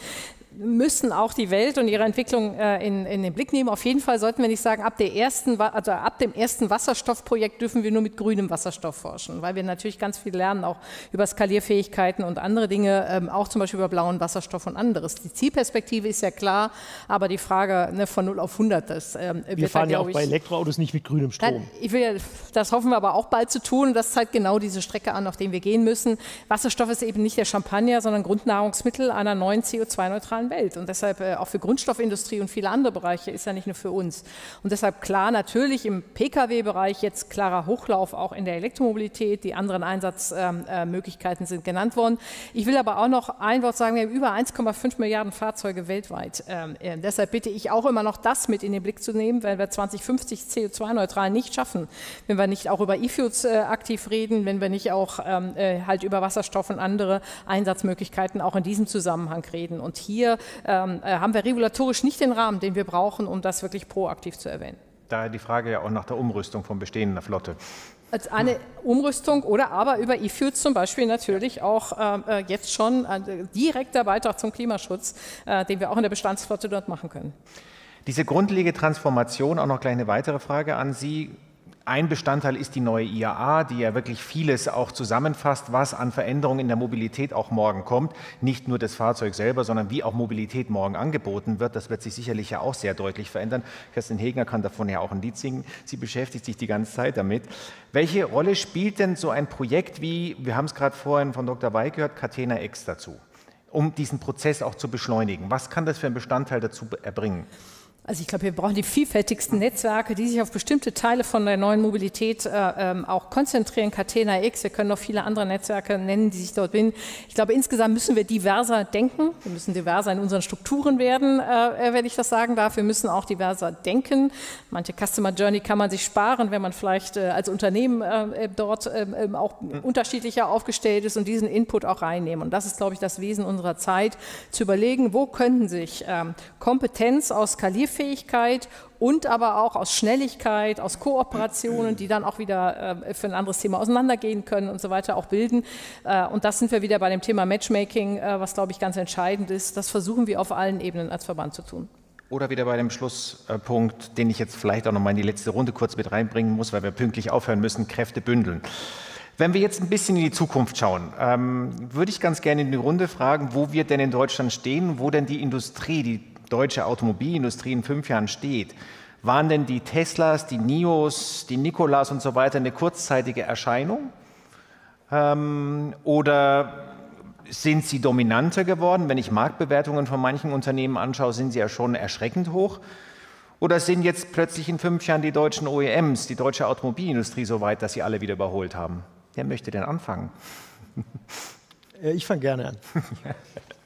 müssen auch die Welt und ihre Entwicklung äh, in, in, den Blick nehmen. Auf jeden Fall sollten wir nicht sagen, ab, der ersten, also ab dem ersten Wasserstoffprojekt dürfen wir nur mit grünem Wasserstoff forschen, weil wir natürlich ganz viel lernen, auch über Skalierfähigkeiten und andere Dinge, ähm, auch zum Beispiel über blauen Wasserstoff und anderes. Die Zielperspektive ist ja klar, aber die Frage ne, von 0 auf 100, das ähm, Wir fahren da, ja auch ich, bei Elektroautos nicht mit grünem Strom. Ich will, das hoffen wir aber auch bald zu tun. Das zeigt genau diese Strecke an, auf der wir gehen müssen. Wasserstoff ist eben nicht der Champagner, sondern Grundnahrungsmittel einer neuen CO2-neutralen digitalen Welt. Und deshalb äh, auch für Grundstoffindustrie und viele andere Bereiche ist ja nicht nur für uns. Und deshalb klar natürlich im Pkw-Bereich jetzt klarer Hochlauf auch in der Elektromobilität. Die anderen Einsatzmöglichkeiten sind genannt worden. Ich will aber auch noch ein Wort sagen, wir haben über 1,5 Milliarden Fahrzeuge weltweit. Ähm, äh, deshalb bitte ich auch immer noch das mit in den Blick zu nehmen, wenn wir 2050 CO2-neutral nicht schaffen, wenn wir nicht auch über E-Fuels äh, aktiv reden, wenn wir nicht auch ähm, äh, halt über Wasserstoff und andere Einsatzmöglichkeiten auch in diesem Zusammenhang reden. Und hier ähm, äh, haben wir regulatorisch nicht den Rahmen, den wir brauchen, um das wirklich proaktiv zu erwähnen. Daher die Frage ja auch nach der Umrüstung von bestehender Flotte. Als eine Umrüstung oder aber über E-Fuels zum Beispiel natürlich auch äh, äh jetzt schon ein direkter Beitrag zum Klimaschutz, äh, den wir auch in der Bestandsflotte dort machen können. Diese grundlegende Transformation, auch noch gleich eine weitere Frage an Sie. Ein Bestandteil ist die neue IAA, die ja wirklich vieles auch zusammenfasst, was an Veränderungen in der Mobilität auch morgen kommt. Nicht nur das Fahrzeug selber, sondern wie auch Mobilität morgen angeboten wird. Das wird sich sicherlich ja auch sehr deutlich verändern. Kerstin Hegner kann davon ja auch ein Lied singen. Sie beschäftigt sich die ganze Zeit damit. Welche Rolle spielt denn so ein Projekt wie, wir haben es gerade vorhin von Dr. Weig gehört, Catena X dazu, um diesen Prozess auch zu beschleunigen? Was kann das für einen Bestandteil dazu erbringen? Also ich glaube, wir brauchen die vielfältigsten Netzwerke, die sich auf bestimmte Teile von der neuen Mobilität äh, ähm, auch konzentrieren. Catena X, wir können noch viele andere Netzwerke nennen, die sich dort binden. Ich glaube, insgesamt müssen wir diverser denken. Wir müssen diverser in unseren Strukturen werden, äh, äh wenn ich das sagen darf. Wir müssen auch diverser denken. Manche Customer Journey kann man sich sparen, wenn man vielleicht äh, als Unternehmen äh, äh dort ähm, ähm, auch mhm. unterschiedlicher aufgestellt ist und diesen Input auch reinnehmen. Und das ist, glaube ich, das Wesen unserer Zeit, zu überlegen, wo könnten sich Kompetenz aus Skalierfähigkeit Skalierfähigkeit und aber auch aus Schnelligkeit, aus Kooperationen, die dann auch wieder äh, für ein anderes Thema auseinandergehen können und so weiter auch bilden. Äh, und das sind wir wieder bei dem Thema Matchmaking, äh, was glaube ich ganz entscheidend ist. Das versuchen wir auf allen Ebenen als Verband zu tun. Oder wieder bei dem Schlusspunkt, den ich jetzt vielleicht auch noch mal in die letzte Runde kurz mit reinbringen muss, weil wir pünktlich aufhören müssen, Kräfte bündeln. Wenn wir jetzt ein bisschen in die Zukunft schauen, ähm, würde ich ganz gerne in die Runde fragen, wo wir denn in Deutschland stehen, wo denn die Industrie, die deutsche Automobilindustrie in fünf Jahren steht, waren denn die Teslas, die Nios, die Nikolas und so weiter eine kurzzeitige Erscheinung? Ähm, oder sind sie dominanter geworden? Wenn ich Marktbewertungen von manchen Unternehmen anschaue, sind sie ja schon erschreckend hoch. Oder sind jetzt plötzlich in fünf Jahren die deutschen OEMs, die deutsche Automobilindustrie so weit, dass sie alle wieder überholt haben? Wer möchte denn anfangen? Äh, ich fange gerne an.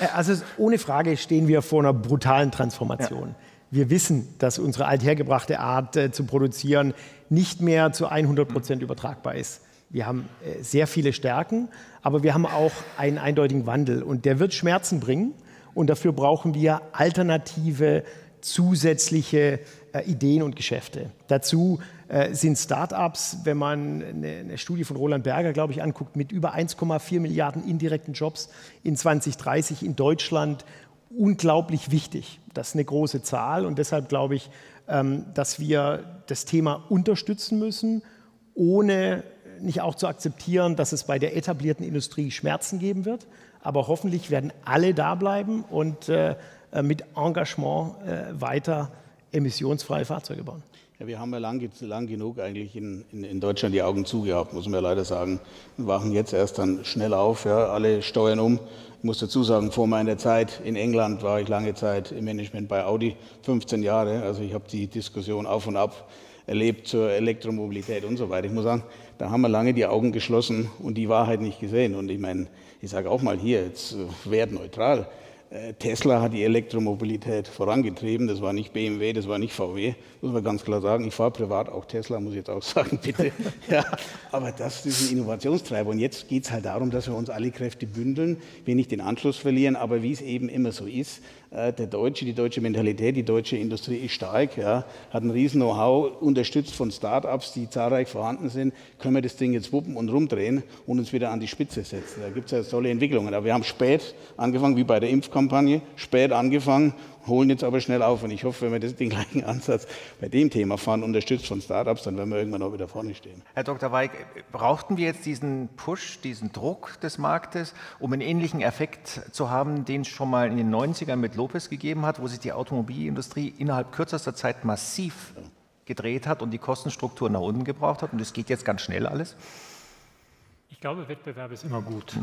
Äh, also ohne Frage stehen wir vor einer brutalen Transformation. Ja. Wir wissen, dass unsere althergebrachte Art äh, zu produzieren nicht mehr zu 100 Prozent übertragbar ist. Wir haben äh, sehr viele Stärken, aber wir haben auch einen eindeutigen Wandel und der wird Schmerzen bringen und dafür brauchen wir alternative, zusätzliche äh, Ideen und Geschäfte. Dazu äh, sind Startups, wenn man eine, Studie von Roland Berger, glaube ich, anguckt, mit über 1,4 Milliarden indirekten Jobs in 2030 in Deutschland unglaublich wichtig. Das ist eine große Zahl und deshalb glaube ich, ähm, dass wir das Thema unterstützen müssen, ohne nicht auch zu akzeptieren, dass es bei der etablierten Industrie Schmerzen geben wird. Aber hoffentlich werden alle da bleiben und äh, äh mit Engagement äh, weiter emissionsfreie Fahrzeuge bauen. Ja, wir haben ja lang, lang genug eigentlich in, in, in, Deutschland die Augen zugehabt, muss man ja leider sagen. Wir wachen jetzt erst dann schnell auf, ja, alle steuern um. Ich muss dazu sagen, vor meiner Zeit in England war ich lange Zeit im Management bei Audi, 15 Jahre. Also ich habe die Diskussion auf und ab erlebt zur Elektromobilität und so weiter. Ich muss sagen, da haben wir lange die Augen geschlossen und die Wahrheit nicht gesehen. Und ich meine, ich sage auch mal hier, jetzt äh, wertneutral. Äh, Tesla hat die Elektromobilität vorangetrieben. Das war nicht BMW, das war nicht VW, muss man ganz klar sagen. Ich fahre privat auch Tesla, muss ich jetzt auch sagen, bitte. Ja, aber das ist ein Innovationstreiber. Und jetzt geht es halt darum, dass wir uns alle Kräfte bündeln, wir nicht den Anschluss verlieren. Aber wie es eben immer so ist, äh, der Deutsche, die deutsche Mentalität, die deutsche Industrie ist stark, ja, hat ein riesen Know-how, unterstützt von Start-ups, die zahlreich vorhanden sind. Können wir das Ding jetzt wuppen und rumdrehen und uns wieder an die Spitze setzen? Da gibt es ja tolle Entwicklungen. Aber wir haben spät angefangen, wie bei der Impfkampagne, spät angefangen holen jetzt aber schnell auf. Und ich hoffe, wenn wir das, den gleichen Ansatz bei dem Thema fahren, unterstützt von Startups, dann werden wir irgendwann auch wieder vorne stehen. Herr Dr. Weig, brauchten wir jetzt diesen Push, diesen Druck des Marktes, um einen ähnlichen Effekt zu haben, den es schon mal in den 90ern mit Lopez gegeben hat, wo sich die Automobilindustrie innerhalb kürzester Zeit massiv gedreht hat und die Kostenstruktur nach unten gebraucht hat? Und es geht jetzt ganz schnell alles? Ich glaube, Wettbewerb ist immer gut.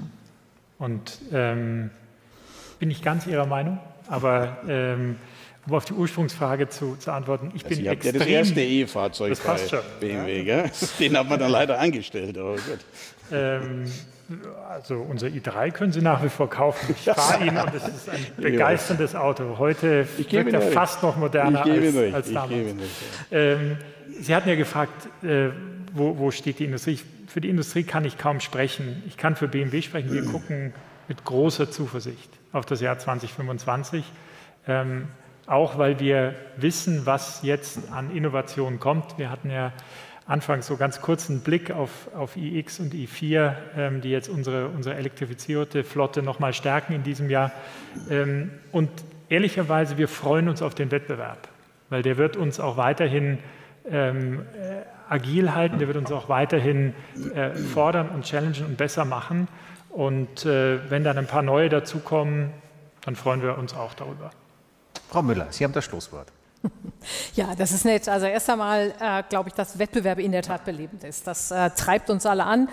Und ähm, bin ich ganz Ihrer Meinung. Aber ähm, um auf die Ursprungsfrage zu, zu antworten, ich also bin habt extrem, ja das erste E-Fahrzeug das passt schon. BMW, gell? Den hat man dann leider angestellt. Aber gut. Ähm, also unser i3 können Sie nach wie vor kaufen. Ich fahre ihn und es ist ein begeisterndes Auto. Heute wirkt er fast noch moderner als, als, damals. Ähm, Sie hatten ja gefragt, äh, wo, wo, steht die Industrie? Für die Industrie kann ich kaum sprechen. Ich kann für BMW sprechen. Wir gucken mit großer Zuversicht auf das Jahr 2025. Ähm, auch weil wir wissen, was jetzt an Innovation kommt. Wir hatten ja anfangs so ganz kurzen Blick auf, auf iX und i4, ähm, die jetzt unsere, unsere elektrifizierte Flotte nochmal stärken in diesem Jahr. Ähm, und ehrlicherweise, wir freuen uns auf den Wettbewerb, weil der wird uns auch weiterhin ähm, äh, agil halten, der wird uns auch weiterhin äh, fordern und challengen und besser machen. Und äh, wenn dann ein paar neue dazukommen, dann freuen wir uns auch darüber. Frau Müller, Sie haben das Schlusswort. Ja, das ist nett. Also erst einmal äh, glaube ich, dass Wettbewerb in der Tat belebend ist. Das äh, treibt uns alle an.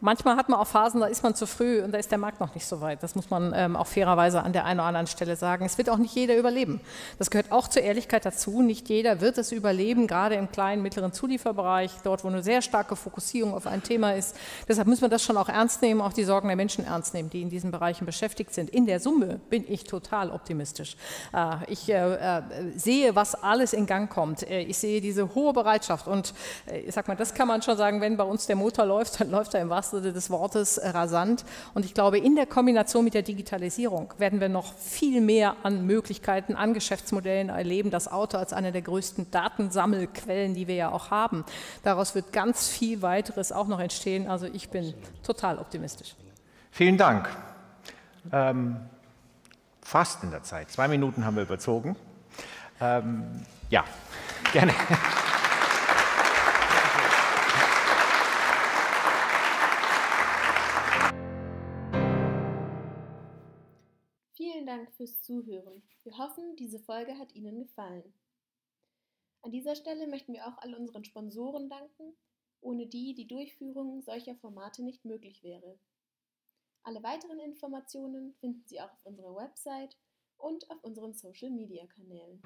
Manchmal hat man auch Phasen, da ist man zu früh und da ist der Markt noch nicht so weit. Das muss man ähm, auch fairerweise an der einen oder anderen Stelle sagen. Es wird auch nicht jeder überleben. Das gehört auch zur Ehrlichkeit dazu. Nicht jeder wird es überleben, gerade im kleinen, mittleren Zulieferbereich, dort, wo eine sehr starke Fokussierung auf ein Thema ist. Deshalb müssen wir das schon auch ernst nehmen, auch die Sorgen der Menschen ernst nehmen, die in diesen Bereichen beschäftigt sind. In der Summe bin ich total optimistisch. Äh, ich äh, äh, sehe, was alles in Gang kommt. Äh, ich sehe diese hohe Bereitschaft und äh, ich sag mal, das kann man schon sagen, wenn bei uns der Motor läuft, dann läuft er im wahrsten Sinne des Wortes rasant. Und ich glaube, in der Kombination mit der Digitalisierung werden wir noch viel mehr an Möglichkeiten, an Geschäftsmodellen erleben. Das Auto als eine der größten Datensammelquellen, die wir ja auch haben. Daraus wird ganz viel weiteres auch noch entstehen. Also ich bin total optimistisch. Vielen Dank. Ähm, fast in der Zeit. Zwei Minuten haben wir überzogen. Ähm, ja, gerne. Dank fürs Zuhören. Wir hoffen, diese Folge hat Ihnen gefallen. An dieser Stelle möchten wir auch all unseren Sponsoren danken, ohne die die Durchführung solcher Formate nicht möglich wäre. Alle weiteren Informationen finden Sie auch auf unserer Website und auf unseren Social-Media-Kanälen.